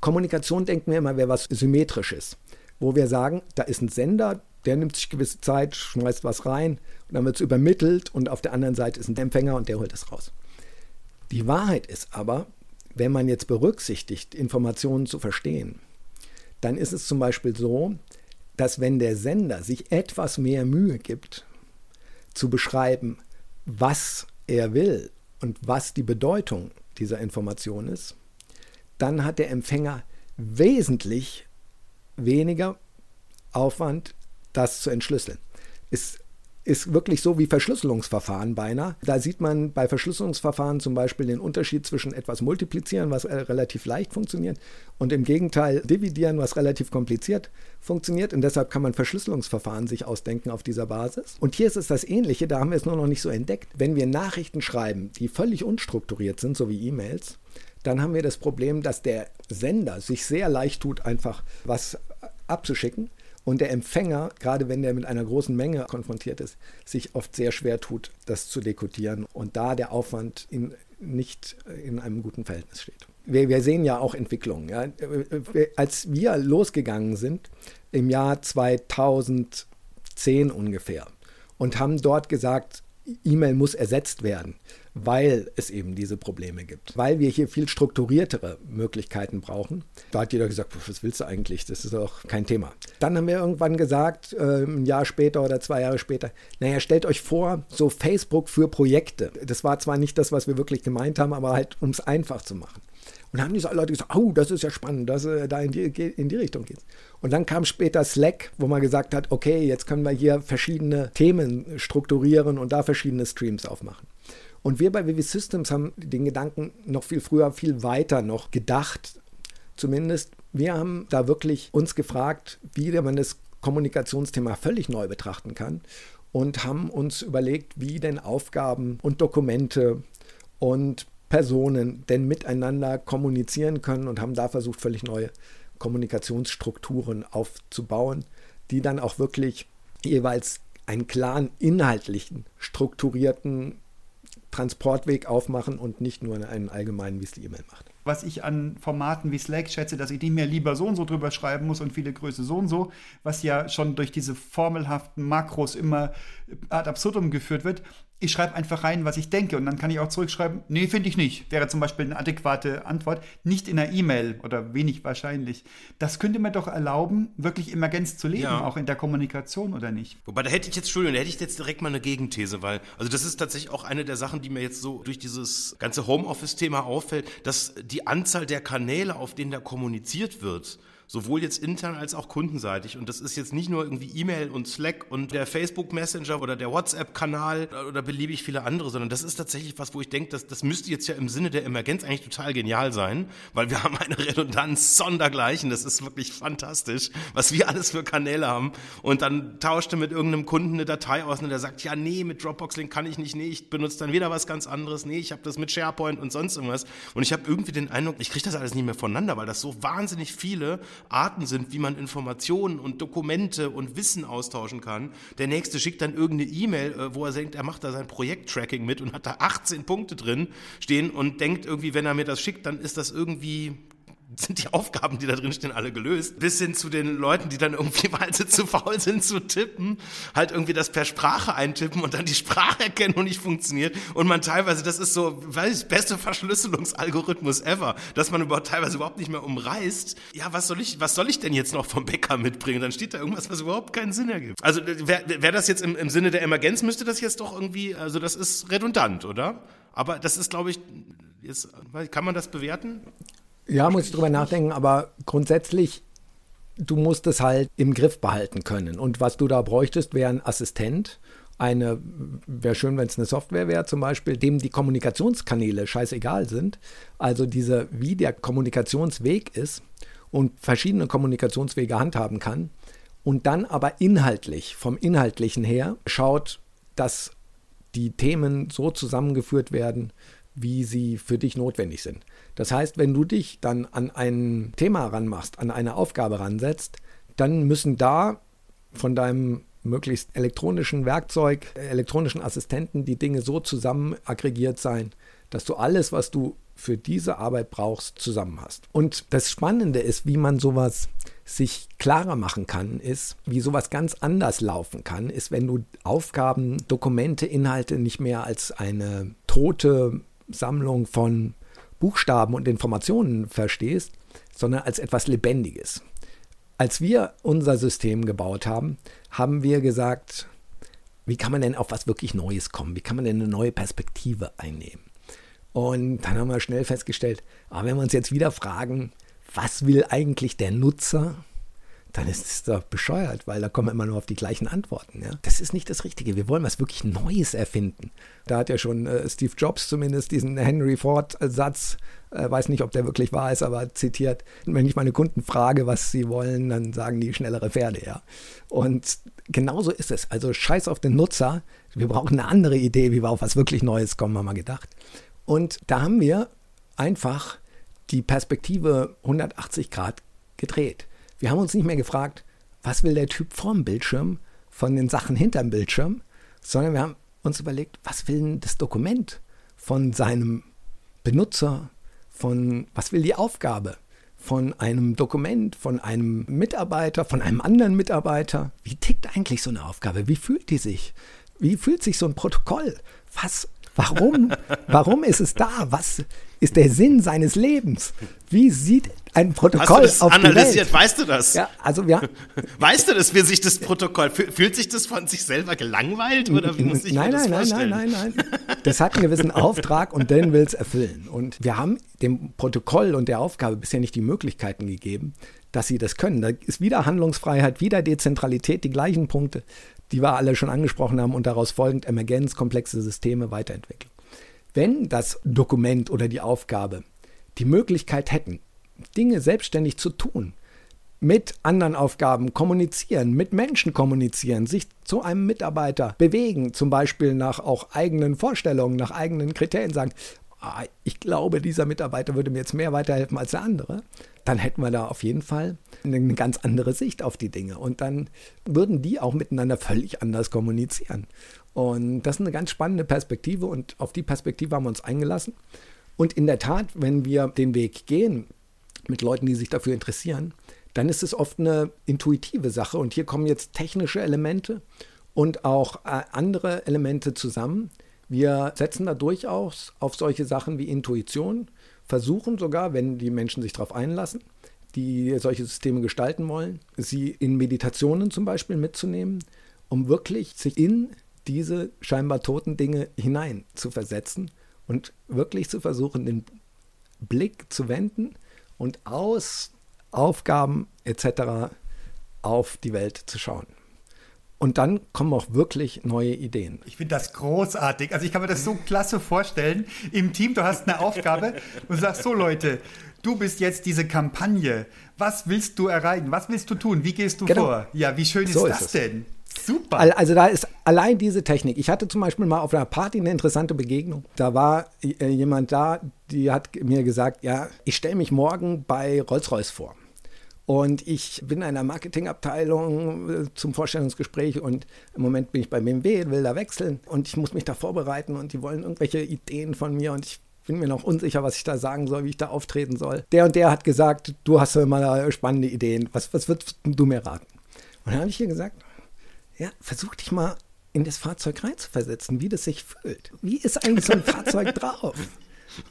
Kommunikation denken wir immer, wäre was Symmetrisches, wo wir sagen, da ist ein Sender, der nimmt sich gewisse Zeit, schmeißt was rein und dann wird es übermittelt und auf der anderen Seite ist ein Empfänger und der holt es raus. Die Wahrheit ist aber, wenn man jetzt berücksichtigt, Informationen zu verstehen, dann ist es zum Beispiel so, dass wenn der Sender sich etwas mehr Mühe gibt, zu beschreiben, was er will und was die Bedeutung dieser Information ist, dann hat der Empfänger wesentlich weniger Aufwand, das zu entschlüsseln. Ist ist wirklich so wie Verschlüsselungsverfahren beinahe. Da sieht man bei Verschlüsselungsverfahren zum Beispiel den Unterschied zwischen etwas multiplizieren, was äh, relativ leicht funktioniert, und im Gegenteil dividieren, was relativ kompliziert funktioniert. Und deshalb kann man Verschlüsselungsverfahren sich ausdenken auf dieser Basis. Und hier ist es das Ähnliche, da haben wir es nur noch nicht so entdeckt. Wenn wir Nachrichten schreiben, die völlig unstrukturiert sind, so wie E-Mails, dann haben wir das Problem, dass der Sender sich sehr leicht tut, einfach was abzuschicken und der Empfänger, gerade wenn der mit einer großen Menge konfrontiert ist, sich oft sehr schwer tut, das zu dekodieren und da der Aufwand in, nicht in einem guten Verhältnis steht. Wir, wir sehen ja auch Entwicklungen. Ja. Als wir losgegangen sind, im Jahr 2010 ungefähr, und haben dort gesagt, E-Mail muss ersetzt werden, weil es eben diese Probleme gibt, weil wir hier viel strukturiertere Möglichkeiten brauchen. Da hat jeder gesagt, was willst du eigentlich? Das ist auch kein Thema. Dann haben wir irgendwann gesagt, äh, ein Jahr später oder zwei Jahre später, naja, stellt euch vor, so Facebook für Projekte. Das war zwar nicht das, was wir wirklich gemeint haben, aber halt, um es einfach zu machen. Und dann haben diese Leute gesagt, oh, das ist ja spannend, dass äh, da in die, in die Richtung geht. Und dann kam später Slack, wo man gesagt hat, okay, jetzt können wir hier verschiedene Themen strukturieren und da verschiedene Streams aufmachen. Und wir bei Vivi Systems haben den Gedanken noch viel früher, viel weiter noch gedacht. Zumindest wir haben da wirklich uns gefragt, wie man das Kommunikationsthema völlig neu betrachten kann und haben uns überlegt, wie denn Aufgaben und Dokumente und Personen denn miteinander kommunizieren können und haben da versucht, völlig neue Kommunikationsstrukturen aufzubauen, die dann auch wirklich jeweils einen klaren inhaltlichen, strukturierten Transportweg aufmachen und nicht nur einen allgemeinen, wie es die E-Mail macht. Was ich an Formaten wie Slack schätze, dass ich nicht mehr lieber so und so drüber schreiben muss und viele Größe so und so, was ja schon durch diese formelhaften Makros immer ad absurdum geführt wird, ich schreibe einfach rein, was ich denke und dann kann ich auch zurückschreiben, nee, finde ich nicht. Wäre zum Beispiel eine adäquate Antwort. Nicht in einer E-Mail oder wenig wahrscheinlich. Das könnte mir doch erlauben, wirklich Emergenz zu leben, ja. auch in der Kommunikation oder nicht. Wobei, da hätte ich jetzt, Entschuldigung, da hätte ich jetzt direkt mal eine Gegenthese, weil, also das ist tatsächlich auch eine der Sachen, die mir jetzt so durch dieses ganze Homeoffice-Thema auffällt, dass die Anzahl der Kanäle, auf denen da kommuniziert wird, sowohl jetzt intern als auch kundenseitig. Und das ist jetzt nicht nur irgendwie E-Mail und Slack und der Facebook Messenger oder der WhatsApp-Kanal oder beliebig viele andere, sondern das ist tatsächlich was, wo ich denke, das, das müsste jetzt ja im Sinne der Emergenz eigentlich total genial sein, weil wir haben eine Redundanz sondergleichen. Das ist wirklich fantastisch, was wir alles für Kanäle haben. Und dann tauschte mit irgendeinem Kunden eine Datei aus und der sagt, ja, nee, mit Dropbox-Link kann ich nicht, nee, ich benutze dann wieder was ganz anderes, nee, ich habe das mit SharePoint und sonst irgendwas. Und ich habe irgendwie den Eindruck, ich kriege das alles nicht mehr voneinander, weil das so wahnsinnig viele Arten sind, wie man Informationen und Dokumente und Wissen austauschen kann. Der nächste schickt dann irgendeine E-Mail, äh, wo er denkt, er macht da sein Projekt-Tracking mit und hat da 18 Punkte drin stehen und denkt irgendwie, wenn er mir das schickt, dann ist das irgendwie sind die Aufgaben, die da drin stehen, alle gelöst. Bis hin zu den Leuten, die dann irgendwie, weil sie zu faul sind zu tippen, halt irgendwie das per Sprache eintippen und dann die Spracherkennung nicht funktioniert. Und man teilweise, das ist so, weiß ich, beste Verschlüsselungsalgorithmus ever, dass man überhaupt teilweise überhaupt nicht mehr umreißt. Ja, was soll ich, was soll ich denn jetzt noch vom Bäcker mitbringen? Dann steht da irgendwas, was überhaupt keinen Sinn ergibt. Also, wäre wär das jetzt im, im Sinne der Emergenz, müsste das jetzt doch irgendwie, also das ist redundant, oder? Aber das ist, glaube ich, jetzt, kann man das bewerten? Ja, muss ich drüber nachdenken, aber grundsätzlich, du musst es halt im Griff behalten können. Und was du da bräuchtest, wäre ein Assistent. Eine, wäre schön, wenn es eine Software wäre, zum Beispiel, dem die Kommunikationskanäle scheißegal sind. Also diese, wie der Kommunikationsweg ist und verschiedene Kommunikationswege handhaben kann. Und dann aber inhaltlich, vom Inhaltlichen her, schaut, dass die Themen so zusammengeführt werden, wie sie für dich notwendig sind. Das heißt, wenn du dich dann an ein Thema ranmachst, an eine Aufgabe ransetzt, dann müssen da von deinem möglichst elektronischen Werkzeug, elektronischen Assistenten die Dinge so zusammen aggregiert sein, dass du alles, was du für diese Arbeit brauchst, zusammen hast. Und das Spannende ist, wie man sowas sich klarer machen kann, ist, wie sowas ganz anders laufen kann, ist, wenn du Aufgaben, Dokumente, Inhalte nicht mehr als eine tote Sammlung von Buchstaben und Informationen verstehst, sondern als etwas Lebendiges. Als wir unser System gebaut haben, haben wir gesagt, wie kann man denn auf was wirklich Neues kommen? Wie kann man denn eine neue Perspektive einnehmen? Und dann haben wir schnell festgestellt, aber ah, wenn wir uns jetzt wieder fragen, was will eigentlich der Nutzer? Dann ist es doch bescheuert, weil da kommen wir immer nur auf die gleichen Antworten. Ja? Das ist nicht das Richtige. Wir wollen was wirklich Neues erfinden. Da hat ja schon äh, Steve Jobs zumindest diesen Henry Ford-Satz, äh, weiß nicht, ob der wirklich wahr ist, aber zitiert. Wenn ich meine Kunden frage, was sie wollen, dann sagen die schnellere Pferde, ja. Und genauso ist es. Also scheiß auf den Nutzer. Wir brauchen eine andere Idee, wie wir auf was wirklich Neues kommen, haben wir gedacht. Und da haben wir einfach die Perspektive 180 Grad gedreht. Wir haben uns nicht mehr gefragt, was will der Typ vorm Bildschirm von den Sachen hinterm Bildschirm, sondern wir haben uns überlegt, was will denn das Dokument von seinem Benutzer, von was will die Aufgabe von einem Dokument, von einem Mitarbeiter, von einem anderen Mitarbeiter. Wie tickt eigentlich so eine Aufgabe? Wie fühlt die sich? Wie fühlt sich so ein Protokoll? Was Warum? Warum ist es da? Was ist der Sinn seines Lebens? Wie sieht ein Protokoll Hast du das analysiert? Weißt du das? Ja, also ja. Weißt du das, wie sich das Protokoll fühlt sich das von sich selber gelangweilt oder wie muss ich nein, mir das nein, vorstellen? Nein, nein, nein, nein. Das hat einen gewissen Auftrag und den will es erfüllen. Und wir haben dem Protokoll und der Aufgabe bisher nicht die Möglichkeiten gegeben, dass sie das können. Da ist wieder Handlungsfreiheit, wieder Dezentralität, die gleichen Punkte die wir alle schon angesprochen haben und daraus folgend Emergenz, komplexe Systeme, Weiterentwicklung. Wenn das Dokument oder die Aufgabe die Möglichkeit hätten, Dinge selbstständig zu tun, mit anderen Aufgaben kommunizieren, mit Menschen kommunizieren, sich zu einem Mitarbeiter bewegen, zum Beispiel nach auch eigenen Vorstellungen, nach eigenen Kriterien sagen, ah, ich glaube, dieser Mitarbeiter würde mir jetzt mehr weiterhelfen als der andere, dann hätten wir da auf jeden Fall eine ganz andere Sicht auf die Dinge. Und dann würden die auch miteinander völlig anders kommunizieren. Und das ist eine ganz spannende Perspektive und auf die Perspektive haben wir uns eingelassen. Und in der Tat, wenn wir den Weg gehen mit Leuten, die sich dafür interessieren, dann ist es oft eine intuitive Sache. Und hier kommen jetzt technische Elemente und auch äh, andere Elemente zusammen. Wir setzen da durchaus auf solche Sachen wie Intuition, versuchen sogar, wenn die Menschen sich darauf einlassen, die solche Systeme gestalten wollen, sie in Meditationen zum Beispiel mitzunehmen, um wirklich sich in diese scheinbar toten Dinge hinein zu versetzen und wirklich zu versuchen, den Blick zu wenden und aus Aufgaben etc. auf die Welt zu schauen. Und dann kommen auch wirklich neue Ideen. Ich finde das großartig. Also ich kann mir das so klasse vorstellen. Im Team, du hast eine Aufgabe und sagst so, Leute, du bist jetzt diese Kampagne. Was willst du erreichen? Was willst du tun? Wie gehst du genau. vor? Ja, wie schön ist so das ist denn? Super. Also da ist allein diese Technik. Ich hatte zum Beispiel mal auf einer Party eine interessante Begegnung. Da war äh, jemand da, die hat mir gesagt, ja, ich stelle mich morgen bei Rolls-Royce vor. Und ich bin in einer Marketingabteilung äh, zum Vorstellungsgespräch und im Moment bin ich bei BMW, will da wechseln und ich muss mich da vorbereiten und die wollen irgendwelche Ideen von mir und ich bin mir noch unsicher, was ich da sagen soll, wie ich da auftreten soll. Der und der hat gesagt, du hast immer spannende Ideen. Was, was würdest du mir raten? Und dann habe ich ihr gesagt, ja, versuch dich mal in das Fahrzeug reinzuversetzen, wie das sich fühlt. Wie ist eigentlich so ein Fahrzeug drauf?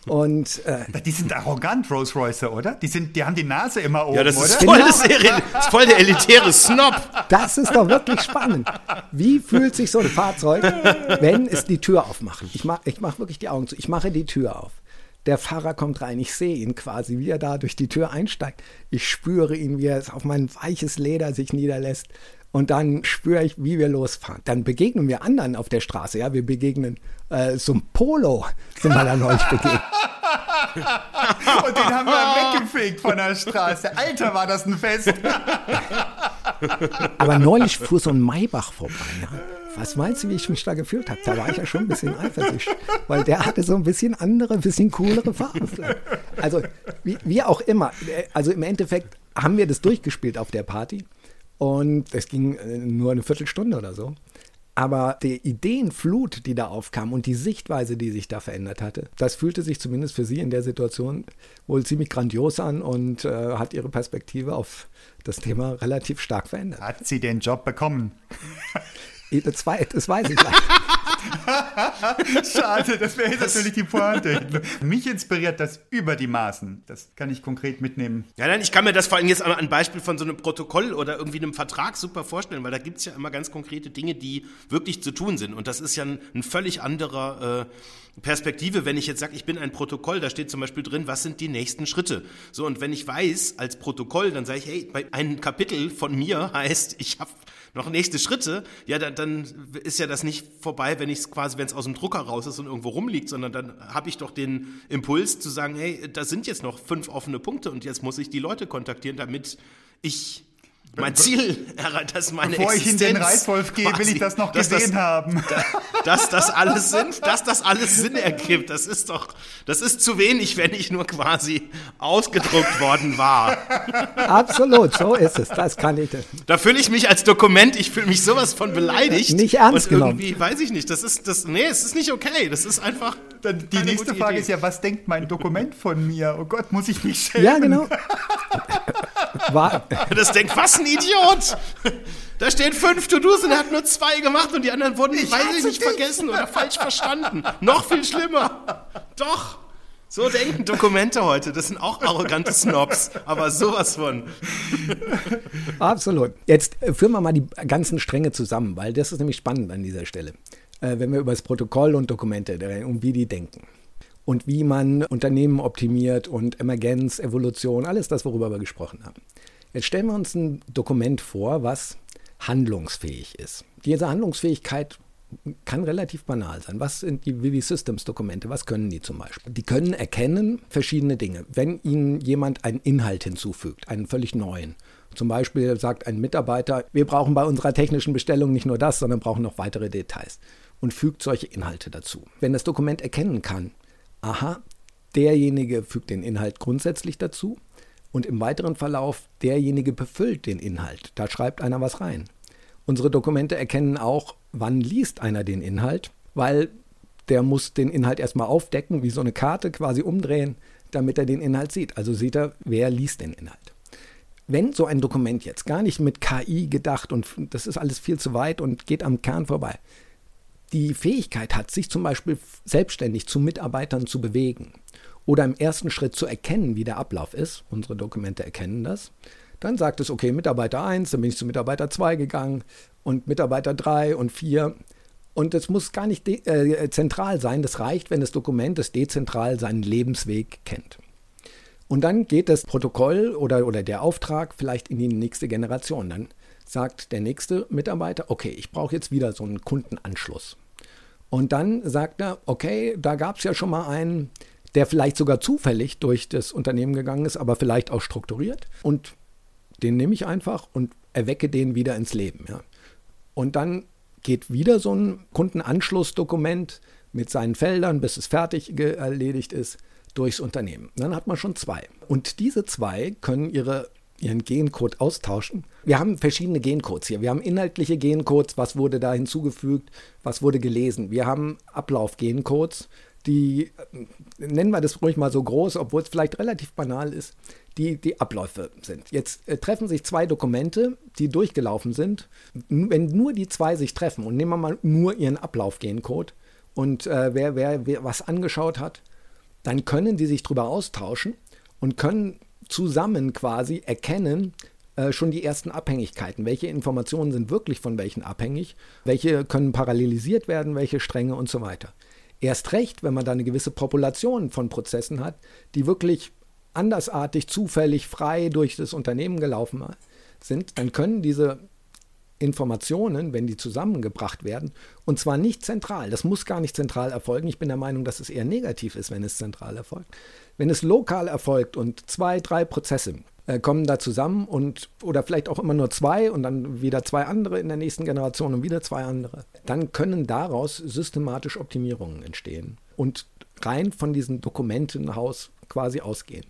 Und äh, die sind arrogant, Rolls Royce, oder? Die, sind, die haben die Nase immer oben, ja, das ist oder? Voll, das ist voll der elitäre Snob. Das ist doch wirklich spannend. Wie fühlt sich so ein Fahrzeug, wenn es die Tür aufmacht? Ich mache ich mach wirklich die Augen zu. Ich mache die Tür auf. Der Fahrer kommt rein. Ich sehe ihn quasi, wie er da durch die Tür einsteigt. Ich spüre ihn, wie er auf mein weiches Leder sich niederlässt. Und dann spüre ich, wie wir losfahren. Dann begegnen wir anderen auf der Straße. Ja, wir begegnen äh, so ein Polo, sind wir da neulich begegnet. Und den haben wir weggefegt von der Straße. Alter, war das ein Fest. Aber neulich fuhr so ein Maybach vorbei. Ja. Was meinst du, wie ich mich da gefühlt habe? Da war ich ja schon ein bisschen eifersüchtig, weil der hatte so ein bisschen andere, ein bisschen coolere Farben. Also wie, wie auch immer. Also im Endeffekt haben wir das durchgespielt auf der Party. Und es ging äh, nur eine Viertelstunde oder so. Aber die Ideenflut, die da aufkam und die Sichtweise, die sich da verändert hatte, das fühlte sich zumindest für sie in der Situation wohl ziemlich grandios an und äh, hat ihre Perspektive auf das Thema relativ stark verändert. Hat sie den Job bekommen? Das, das weiß ich nicht. Schade, das wäre natürlich die Pointe. Mich inspiriert das über die Maßen. Das kann ich konkret mitnehmen. Ja, nein, ich kann mir das vor allem jetzt an Beispiel von so einem Protokoll oder irgendwie einem Vertrag super vorstellen, weil da gibt es ja immer ganz konkrete Dinge, die wirklich zu tun sind. Und das ist ja ein, ein völlig anderer äh, Perspektive, wenn ich jetzt sage, ich bin ein Protokoll, da steht zum Beispiel drin, was sind die nächsten Schritte. So, und wenn ich weiß als Protokoll, dann sage ich, hey, ein Kapitel von mir heißt, ich habe noch nächste Schritte, ja, dann, dann ist ja das nicht vorbei, wenn ich es quasi, wenn es aus dem Drucker raus ist und irgendwo rumliegt, sondern dann habe ich doch den Impuls zu sagen, hey, da sind jetzt noch fünf offene Punkte und jetzt muss ich die Leute kontaktieren, damit ich mein Ziel, dass meine Bevor Existenz ich in den Reitwolf gehe, will ich das noch dass gesehen das, haben. Dass das alles Sinn, dass das alles Sinn ergibt, das ist doch, das ist zu wenig, wenn ich nur quasi ausgedruckt worden war. Absolut, so ist es. Das kann ich. Da fühle ich mich als Dokument, ich fühle mich sowas von beleidigt. Nicht ernst und genommen. Irgendwie, weiß ich nicht, das ist, das, nee, es ist nicht okay. Das ist einfach. Dann die nächste Frage Idee. ist ja, was denkt mein Dokument von mir? Oh Gott, muss ich mich schämen? Ja, genau. War. Das denkt, was ein Idiot! Da stehen fünf To-Dos und er hat nur zwei gemacht und die anderen wurden, ich weiß ich nicht, vergessen oder falsch verstanden. Noch viel schlimmer. Doch. So denken Dokumente heute. Das sind auch arrogante Snobs, aber sowas von. Absolut. Jetzt äh, führen wir mal die ganzen Stränge zusammen, weil das ist nämlich spannend an dieser Stelle. Äh, wenn wir über das Protokoll und Dokumente und wie die denken und wie man Unternehmen optimiert und Emergenz, Evolution, alles das, worüber wir gesprochen haben. Jetzt stellen wir uns ein Dokument vor, was handlungsfähig ist. Diese Handlungsfähigkeit kann relativ banal sein. Was sind die Vivi Systems Dokumente? Was können die zum Beispiel? Die können erkennen verschiedene Dinge. Wenn ihnen jemand einen Inhalt hinzufügt, einen völlig neuen. Zum Beispiel sagt ein Mitarbeiter, wir brauchen bei unserer technischen Bestellung nicht nur das, sondern brauchen noch weitere Details und fügt solche Inhalte dazu. Wenn das Dokument erkennen kann, aha, derjenige fügt den Inhalt grundsätzlich dazu und im weiteren Verlauf derjenige befüllt den Inhalt. Da schreibt einer was rein. Unsere Dokumente erkennen auch, wann liest einer den Inhalt, weil der muss den Inhalt erstmal aufdecken, wie so eine Karte quasi umdrehen, damit er den Inhalt sieht. Also sieht er, wer liest den Inhalt. Wenn so ein Dokument jetzt gar nicht mit KI gedacht und das ist alles viel zu weit und geht am Kern vorbei, die Fähigkeit hat, sich zum Beispiel selbstständig zu Mitarbeitern zu bewegen oder im ersten Schritt zu erkennen, wie der Ablauf ist, unsere Dokumente erkennen das, dann sagt es, okay, Mitarbeiter 1, dann bin ich zu Mitarbeiter 2 gegangen und Mitarbeiter 3 und 4. Und es muss gar nicht äh, zentral sein, das reicht, wenn das Dokument das dezentral seinen Lebensweg kennt. Und dann geht das Protokoll oder, oder der Auftrag vielleicht in die nächste Generation. Dann sagt der nächste Mitarbeiter, okay, ich brauche jetzt wieder so einen Kundenanschluss. Und dann sagt er, okay, da gab es ja schon mal einen, der vielleicht sogar zufällig durch das Unternehmen gegangen ist, aber vielleicht auch strukturiert. Und den nehme ich einfach und erwecke den wieder ins Leben. Ja. Und dann geht wieder so ein Kundenanschlussdokument mit seinen Feldern, bis es fertig erledigt ist, durchs Unternehmen. Dann hat man schon zwei. Und diese zwei können ihre, ihren Gencode austauschen. Wir haben verschiedene Gencodes hier. Wir haben inhaltliche Gencodes, was wurde da hinzugefügt, was wurde gelesen. Wir haben Ablauf-Gencodes, die, nennen wir das ruhig mal so groß, obwohl es vielleicht relativ banal ist, die, die Abläufe sind. Jetzt äh, treffen sich zwei Dokumente, die durchgelaufen sind. Wenn nur die zwei sich treffen und nehmen wir mal nur ihren Ablaufgencode und äh, wer, wer, wer was angeschaut hat, dann können die sich darüber austauschen und können zusammen quasi erkennen, äh, schon die ersten Abhängigkeiten. Welche Informationen sind wirklich von welchen abhängig? Welche können parallelisiert werden? Welche Stränge und so weiter. Erst recht, wenn man da eine gewisse Population von Prozessen hat, die wirklich andersartig, zufällig, frei durch das Unternehmen gelaufen sind, dann können diese Informationen, wenn die zusammengebracht werden, und zwar nicht zentral, das muss gar nicht zentral erfolgen. Ich bin der Meinung, dass es eher negativ ist, wenn es zentral erfolgt. Wenn es lokal erfolgt und zwei, drei Prozesse äh, kommen da zusammen und oder vielleicht auch immer nur zwei und dann wieder zwei andere in der nächsten Generation und wieder zwei andere, dann können daraus systematisch Optimierungen entstehen und rein von diesem Dokumentenhaus quasi ausgehen.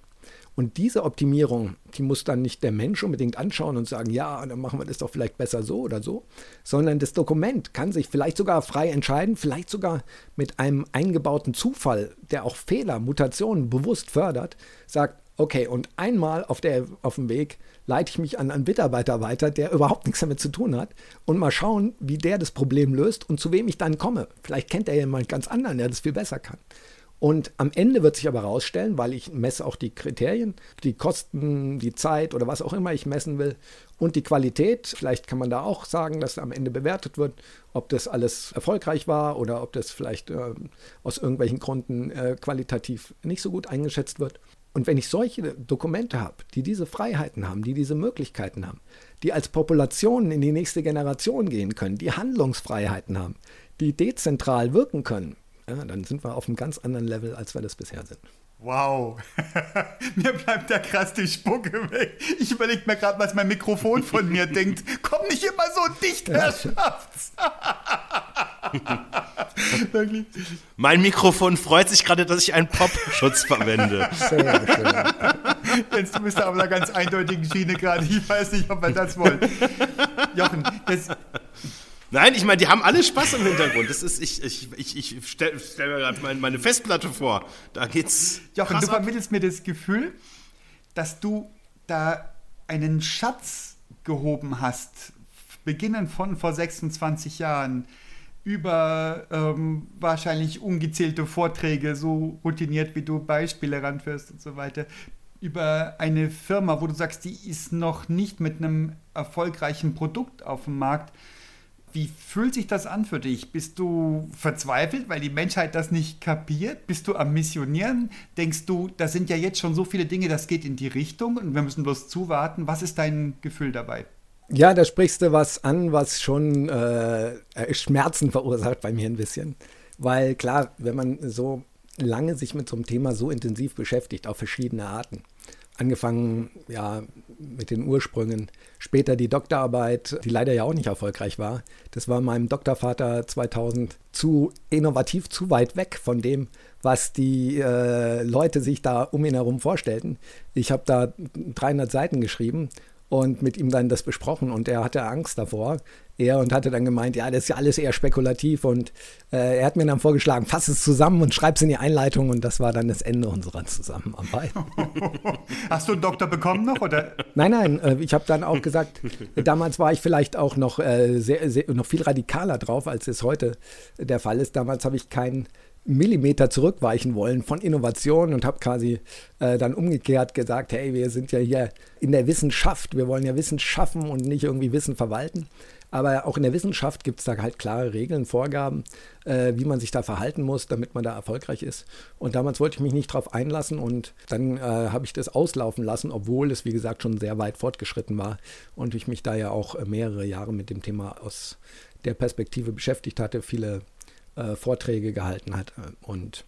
Und diese Optimierung, die muss dann nicht der Mensch unbedingt anschauen und sagen, ja, dann machen wir das doch vielleicht besser so oder so, sondern das Dokument kann sich vielleicht sogar frei entscheiden, vielleicht sogar mit einem eingebauten Zufall, der auch Fehler, Mutationen bewusst fördert, sagt, okay, und einmal auf, der, auf dem Weg leite ich mich an einen Mitarbeiter weiter, der überhaupt nichts damit zu tun hat und mal schauen, wie der das Problem löst und zu wem ich dann komme. Vielleicht kennt er jemand ganz anderen, der das viel besser kann. Und am Ende wird sich aber herausstellen, weil ich messe auch die Kriterien, die Kosten, die Zeit oder was auch immer ich messen will und die Qualität. Vielleicht kann man da auch sagen, dass am Ende bewertet wird, ob das alles erfolgreich war oder ob das vielleicht äh, aus irgendwelchen Gründen äh, qualitativ nicht so gut eingeschätzt wird. Und wenn ich solche Dokumente habe, die diese Freiheiten haben, die diese Möglichkeiten haben, die als Populationen in die nächste Generation gehen können, die Handlungsfreiheiten haben, die dezentral wirken können, ja, dann sind wir auf einem ganz anderen Level, als wir das bisher sind. Wow. mir bleibt da krass die Spucke weg. Ich überlege mir gerade, was mein Mikrofon von mir denkt. Komm nicht immer so dicht, Herr Schafts. mein Mikrofon freut sich gerade, dass ich einen Popschutz verwende. Sehr schön. Jetzt, du bist da auf einer ganz eindeutigen Schiene gerade. Ich weiß nicht, ob wir das wollen. Jochen, das, Nein, ich meine, die haben alle Spaß im Hintergrund. Das ist, ich, ich, ich, ich stelle stell mir gerade meine, meine Festplatte vor. Da geht's. Jochen, du vermittelst mir das Gefühl, dass du da einen Schatz gehoben hast, beginnend von vor 26 Jahren, über ähm, wahrscheinlich ungezählte Vorträge, so routiniert wie du Beispiele ranführst und so weiter, über eine Firma, wo du sagst, die ist noch nicht mit einem erfolgreichen Produkt auf dem Markt wie fühlt sich das an für dich? Bist du verzweifelt, weil die Menschheit das nicht kapiert? Bist du am Missionieren? Denkst du, da sind ja jetzt schon so viele Dinge, das geht in die Richtung und wir müssen bloß zuwarten? Was ist dein Gefühl dabei? Ja, da sprichst du was an, was schon äh, Schmerzen verursacht bei mir ein bisschen. Weil klar, wenn man so lange sich mit so einem Thema so intensiv beschäftigt, auf verschiedene Arten, angefangen ja mit den Ursprüngen, später die Doktorarbeit, die leider ja auch nicht erfolgreich war. Das war meinem Doktorvater 2000 zu innovativ, zu weit weg von dem, was die äh, Leute sich da um ihn herum vorstellten. Ich habe da 300 Seiten geschrieben und mit ihm dann das besprochen und er hatte Angst davor. Er und hatte dann gemeint, ja, das ist ja alles eher spekulativ und äh, er hat mir dann vorgeschlagen, fass es zusammen und schreib es in die Einleitung und das war dann das Ende unserer Zusammenarbeit. Hast du einen Doktor bekommen noch oder? Nein, nein, äh, ich habe dann auch gesagt, damals war ich vielleicht auch noch äh, sehr, sehr, noch viel radikaler drauf, als es heute der Fall ist. Damals habe ich keinen Millimeter zurückweichen wollen von Innovation und habe quasi äh, dann umgekehrt gesagt, hey, wir sind ja hier in der Wissenschaft, wir wollen ja Wissen schaffen und nicht irgendwie Wissen verwalten. Aber auch in der Wissenschaft gibt es da halt klare Regeln, Vorgaben, äh, wie man sich da verhalten muss, damit man da erfolgreich ist. Und damals wollte ich mich nicht drauf einlassen und dann äh, habe ich das auslaufen lassen, obwohl es, wie gesagt, schon sehr weit fortgeschritten war und ich mich da ja auch mehrere Jahre mit dem Thema aus der Perspektive beschäftigt hatte, viele äh, Vorträge gehalten hat. Und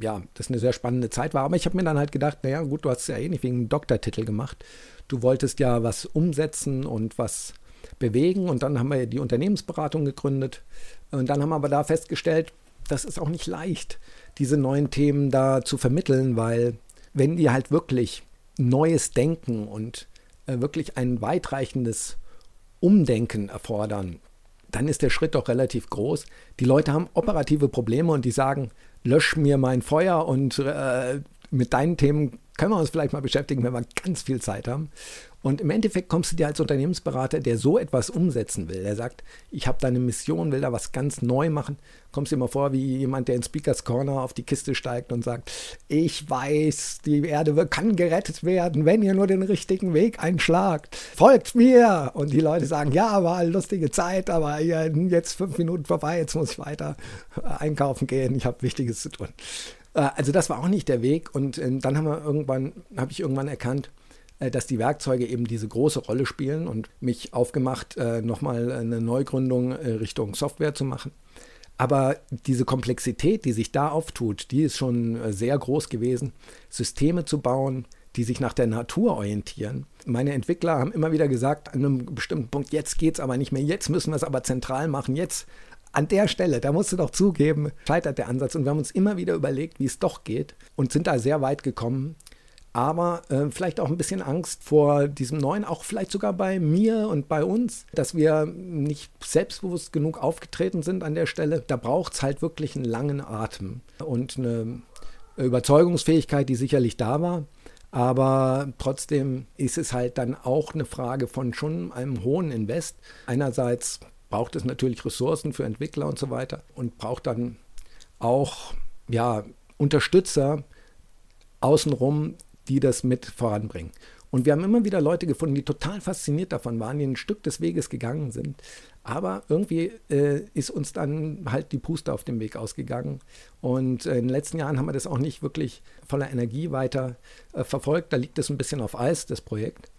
ja, das eine sehr spannende Zeit war. Aber ich habe mir dann halt gedacht, naja, gut, du hast es ja eh nicht wegen Doktortitel gemacht. Du wolltest ja was umsetzen und was bewegen. Und dann haben wir die Unternehmensberatung gegründet. Und dann haben wir aber da festgestellt, das ist auch nicht leicht, diese neuen Themen da zu vermitteln, weil wenn die halt wirklich neues Denken und äh, wirklich ein weitreichendes Umdenken erfordern, dann ist der Schritt doch relativ groß. Die Leute haben operative Probleme und die sagen, lösch mir mein Feuer und äh, mit deinen Themen können wir uns vielleicht mal beschäftigen, wenn wir ganz viel Zeit haben. Und im Endeffekt kommst du dir als Unternehmensberater, der so etwas umsetzen will, der sagt, ich habe da eine Mission, will da was ganz neu machen, kommst dir mal vor wie jemand, der in Speakers Corner auf die Kiste steigt und sagt, ich weiß, die Erde kann gerettet werden, wenn ihr nur den richtigen Weg einschlagt. Folgt mir! Und die Leute sagen, ja, war eine lustige Zeit, aber jetzt fünf Minuten vorbei, jetzt muss ich weiter einkaufen gehen, ich habe Wichtiges zu tun. Äh, also das war auch nicht der Weg und ähm, dann haben wir irgendwann, habe ich irgendwann erkannt, äh, dass die Werkzeuge eben diese große Rolle spielen und mich aufgemacht, äh, nochmal eine Neugründung Richtung Software zu machen. Aber diese Komplexität, die sich da auftut, die ist schon sehr groß gewesen. Systeme zu bauen, die sich nach der Natur orientieren. Meine Entwickler haben immer wieder gesagt, an einem bestimmten Punkt, jetzt geht es aber nicht mehr, jetzt müssen wir es aber zentral machen, jetzt an der Stelle, da musst du doch zugeben, scheitert der Ansatz. Und wir haben uns immer wieder überlegt, wie es doch geht und sind da sehr weit gekommen. aber äh, vielleicht auch ein bisschen Angst vor diesem Neuen, auch vielleicht sogar bei mir und bei uns, dass wir nicht selbstbewusst genug aufgetreten sind an der Stelle. Da braucht es halt wirklich einen langen Atem und eine Überzeugungsfähigkeit, die sicherlich da war. Aber trotzdem ist es halt dann auch eine Frage von schon einem hohen Invest. Einerseits braucht es natürlich Ressourcen für Entwickler und so weiter und braucht dann auch ja, Unterstützer außenrum, die das mit voranbringen. Und wir haben immer wieder Leute gefunden, die total fasziniert davon waren, die ein Stück des Weges gegangen sind. Aber irgendwie äh, ist uns dann halt die Puste auf dem Weg ausgegangen. Und äh, in den letzten Jahren haben wir das auch nicht wirklich voller Energie weiter äh, verfolgt. Da liegt es ein bisschen auf Eis, das Projekt.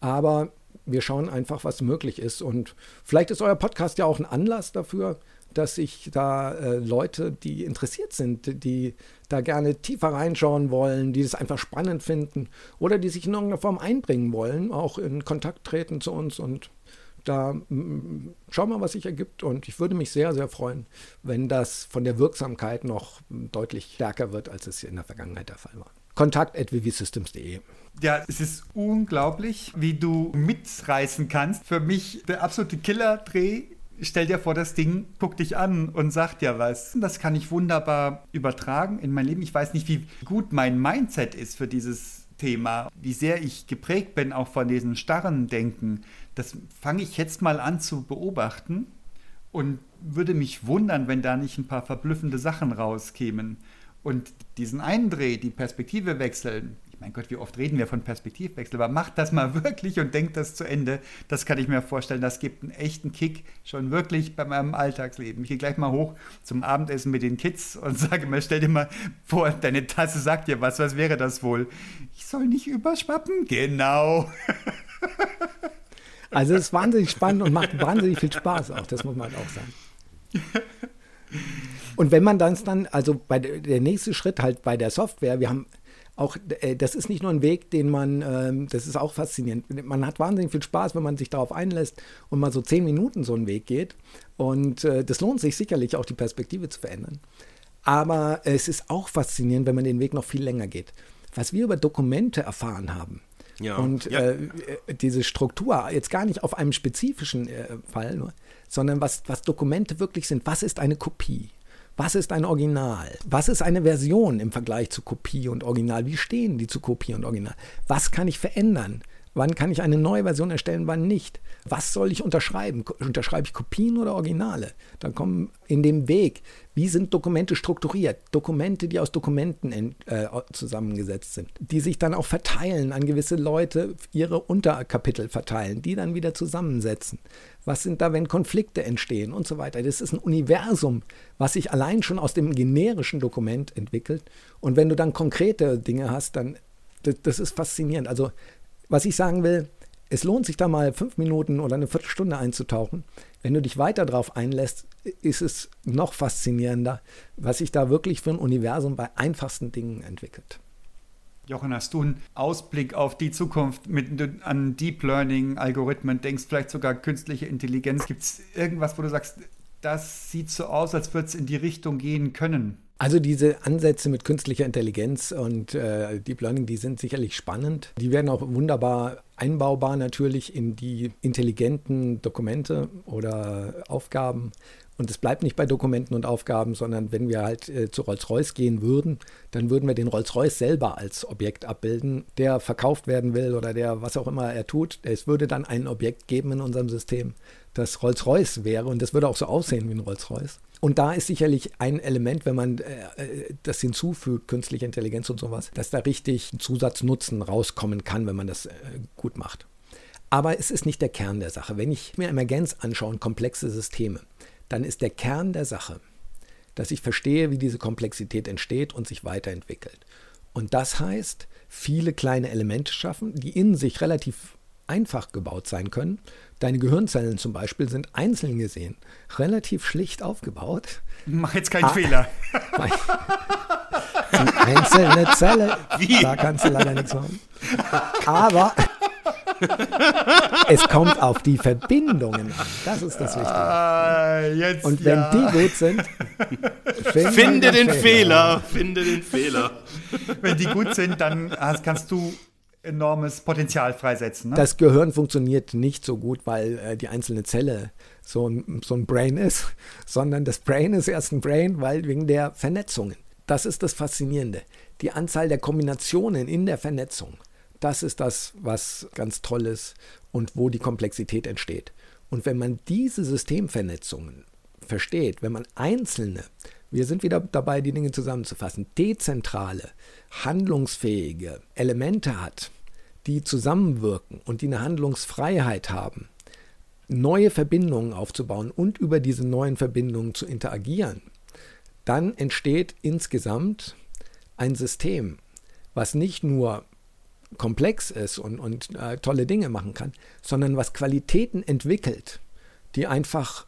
Aber wir schauen einfach, was möglich ist. Und vielleicht ist euer Podcast ja auch ein Anlass dafür, dass sich da äh, Leute, die interessiert sind, die da gerne tiefer reinschauen wollen, die es einfach spannend finden oder die sich in irgendeiner Form einbringen wollen, auch in Kontakt treten zu uns und da schauen wir, was sich ergibt. Und ich würde mich sehr, sehr freuen, wenn das von der Wirksamkeit noch deutlich stärker wird, als es in der Vergangenheit der Fall war. Kontakt at vvsystems.de. Ja, es ist unglaublich, wie du mitreißen kannst. Für mich der absolute Killer-Dreh stell dir vor, das Ding guckt dich an und sagt ja was. Das kann ich wunderbar übertragen in mein Leben. Ich weiß nicht, wie gut mein Mindset ist für dieses Thema, wie sehr ich geprägt bin auch von diesem starren Denken. Das fange ich jetzt mal an zu beobachten und würde mich wundern, wenn da nicht ein paar verblüffende Sachen rauskämen. Und diesen Eindreh, die Perspektive wechseln, mein Gott, wie oft reden wir von Perspektivwechsel, aber macht das mal wirklich und denkt das zu Ende. Das kann ich mir vorstellen, das gibt einen echten Kick schon wirklich bei meinem Alltagsleben. Ich gehe gleich mal hoch zum Abendessen mit den Kids und sage mir, stell dir mal vor, deine Tasse sagt dir was, was wäre das wohl? Ich soll nicht überschwappen? Genau. Also es ist wahnsinnig spannend und macht wahnsinnig viel Spaß auch, das muss man auch sagen. Und wenn man dann, also bei der nächste Schritt halt bei der Software, wir haben auch, äh, das ist nicht nur ein Weg, den man, ähm, das ist auch faszinierend. Man hat wahnsinnig viel Spaß, wenn man sich darauf einlässt und mal so zehn Minuten so einen Weg geht. Und äh, das lohnt sich sicherlich auch, die Perspektive zu verändern. Aber es ist auch faszinierend, wenn man den Weg noch viel länger geht. Was wir über Dokumente erfahren haben, ja, und ja. Äh, diese Struktur, jetzt gar nicht auf einem spezifischen äh, Fall, nur, sondern was, was Dokumente wirklich sind. Was ist eine Kopie? Was ist ein Original? Was ist eine Version im Vergleich zu Kopie und Original? Wie stehen die zu Kopie und Original? Was kann ich verändern? Wann kann ich eine neue Version erstellen, wann nicht? Was soll ich unterschreiben? Unterschreibe ich Kopien oder Originale? Dann kommen in dem Weg, wie sind Dokumente strukturiert? Dokumente, die aus Dokumenten in, äh, zusammengesetzt sind, die sich dann auch verteilen an gewisse Leute, ihre Unterkapitel verteilen, die dann wieder zusammensetzen. Was sind da, wenn Konflikte entstehen und so weiter? Das ist ein Universum, was sich allein schon aus dem generischen Dokument entwickelt. Und wenn du dann konkrete Dinge hast, dann das, ist faszinierend. Also was ich sagen will, es lohnt sich da mal fünf Minuten oder eine Viertelstunde einzutauchen. Wenn du dich weiter darauf einlässt, ist es noch faszinierender, was sich da wirklich für ein Universum bei einfachsten Dingen entwickelt. Jochen, hast du einen Ausblick auf die Zukunft mit an Deep Learning, Algorithmen, denkst vielleicht sogar künstliche Intelligenz? Gibt es irgendwas, wo du sagst, das sieht so aus, als würde es in die Richtung gehen können? Also diese Ansätze mit künstlicher Intelligenz und äh, Deep Learning, die sind sicherlich spannend. Die werden auch wunderbar einbaubar natürlich in die intelligenten Dokumente oder Aufgaben. Und es bleibt nicht bei Dokumenten und Aufgaben, sondern wenn wir halt äh, zu Rolls-Royce gehen würden, dann würden wir den Rolls-Royce selber als Objekt abbilden, der verkauft werden will oder der was auch immer er tut. Es würde dann ein Objekt geben in unserem System, das Rolls-Royce wäre und das würde auch so aussehen wie ein Rolls-Royce. Und da ist sicherlich ein Element, wenn man äh, äh, das hinzufügt, künstliche Intelligenz und sowas, dass da richtig Zusatznutzen rauskommen kann, wenn man das äh, gut macht. Aber es ist nicht der Kern der Sache. Wenn ich mir Emergenz anschaue, komplexe Systeme, dann ist der Kern der Sache, dass ich verstehe, wie diese Komplexität entsteht und sich weiterentwickelt. Und das heißt, viele kleine Elemente schaffen, die in sich relativ einfach gebaut sein können Deine Gehirnzellen zum Beispiel sind einzeln gesehen relativ schlicht aufgebaut. Mach jetzt keinen ah, Fehler. Die einzelne Zelle, Wie? da kannst du leider nichts machen. Aber es kommt auf die Verbindungen an. Das ist das Wichtige. Ah, jetzt, Und wenn ja. die gut sind, finde, finde den Fehler. Fehler. Finde den Fehler. wenn die gut sind, dann kannst du enormes Potenzial freisetzen. Ne? Das Gehirn funktioniert nicht so gut, weil äh, die einzelne Zelle so ein, so ein Brain ist, sondern das Brain ist erst ein Brain, weil wegen der Vernetzungen. Das ist das Faszinierende. Die Anzahl der Kombinationen in der Vernetzung, das ist das, was ganz toll ist und wo die Komplexität entsteht. Und wenn man diese Systemvernetzungen versteht, wenn man einzelne, wir sind wieder dabei, die Dinge zusammenzufassen, dezentrale, handlungsfähige Elemente hat, die zusammenwirken und die eine Handlungsfreiheit haben, neue Verbindungen aufzubauen und über diese neuen Verbindungen zu interagieren, dann entsteht insgesamt ein System, was nicht nur komplex ist und, und äh, tolle Dinge machen kann, sondern was Qualitäten entwickelt, die einfach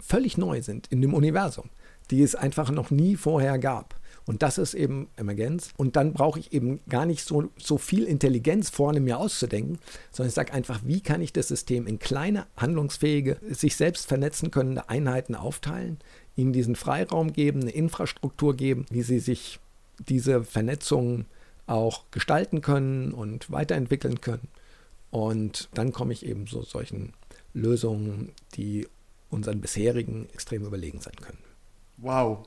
völlig neu sind in dem Universum, die es einfach noch nie vorher gab. Und das ist eben Emergenz. Und dann brauche ich eben gar nicht so, so viel Intelligenz vorne mir auszudenken, sondern ich sage einfach, wie kann ich das System in kleine, handlungsfähige, sich selbst vernetzen können Einheiten aufteilen, ihnen diesen Freiraum geben, eine Infrastruktur geben, wie sie sich diese Vernetzungen auch gestalten können und weiterentwickeln können. Und dann komme ich eben zu solchen Lösungen, die unseren bisherigen extrem überlegen sein können. Wow.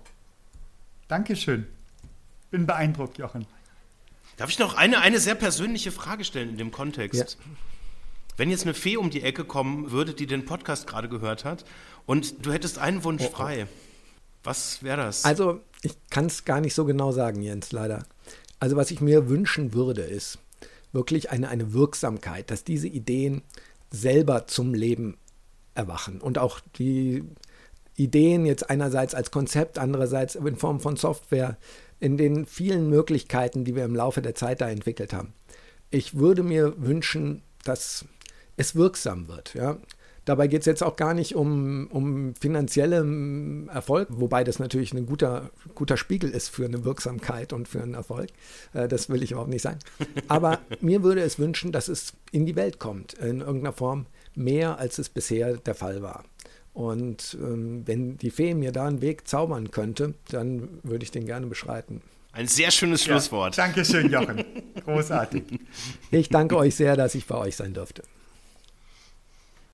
Dankeschön. Bin beeindruckt, Jochen. Darf ich noch eine, eine sehr persönliche Frage stellen in dem Kontext? Ja. Wenn jetzt eine Fee um die Ecke kommen würde, die den Podcast gerade gehört hat, und du hättest einen Wunsch oh, oh. frei, was wäre das? Also, ich kann es gar nicht so genau sagen, Jens, leider. Also, was ich mir wünschen würde, ist wirklich eine, eine Wirksamkeit, dass diese Ideen selber zum Leben erwachen und auch die Ideen jetzt einerseits als Konzept, andererseits in Form von Software, in den vielen Möglichkeiten, die wir im Laufe der Zeit da entwickelt haben. Ich würde mir wünschen, dass es wirksam wird. Ja? Dabei geht es jetzt auch gar nicht um, um finanziellen Erfolg, wobei das natürlich ein guter, guter Spiegel ist für eine Wirksamkeit und für einen Erfolg. Äh, das will ich überhaupt nicht sagen. Aber mir würde es wünschen, dass es in die Welt kommt, in irgendeiner Form, mehr als es bisher der Fall war. Und ähm, wenn die Fee mir da einen Weg zaubern könnte, dann würde ich den gerne beschreiten. Ein sehr schönes Schlusswort. Ja, Dankeschön, Jochen. Großartig. Ich danke euch sehr, dass ich bei euch sein durfte.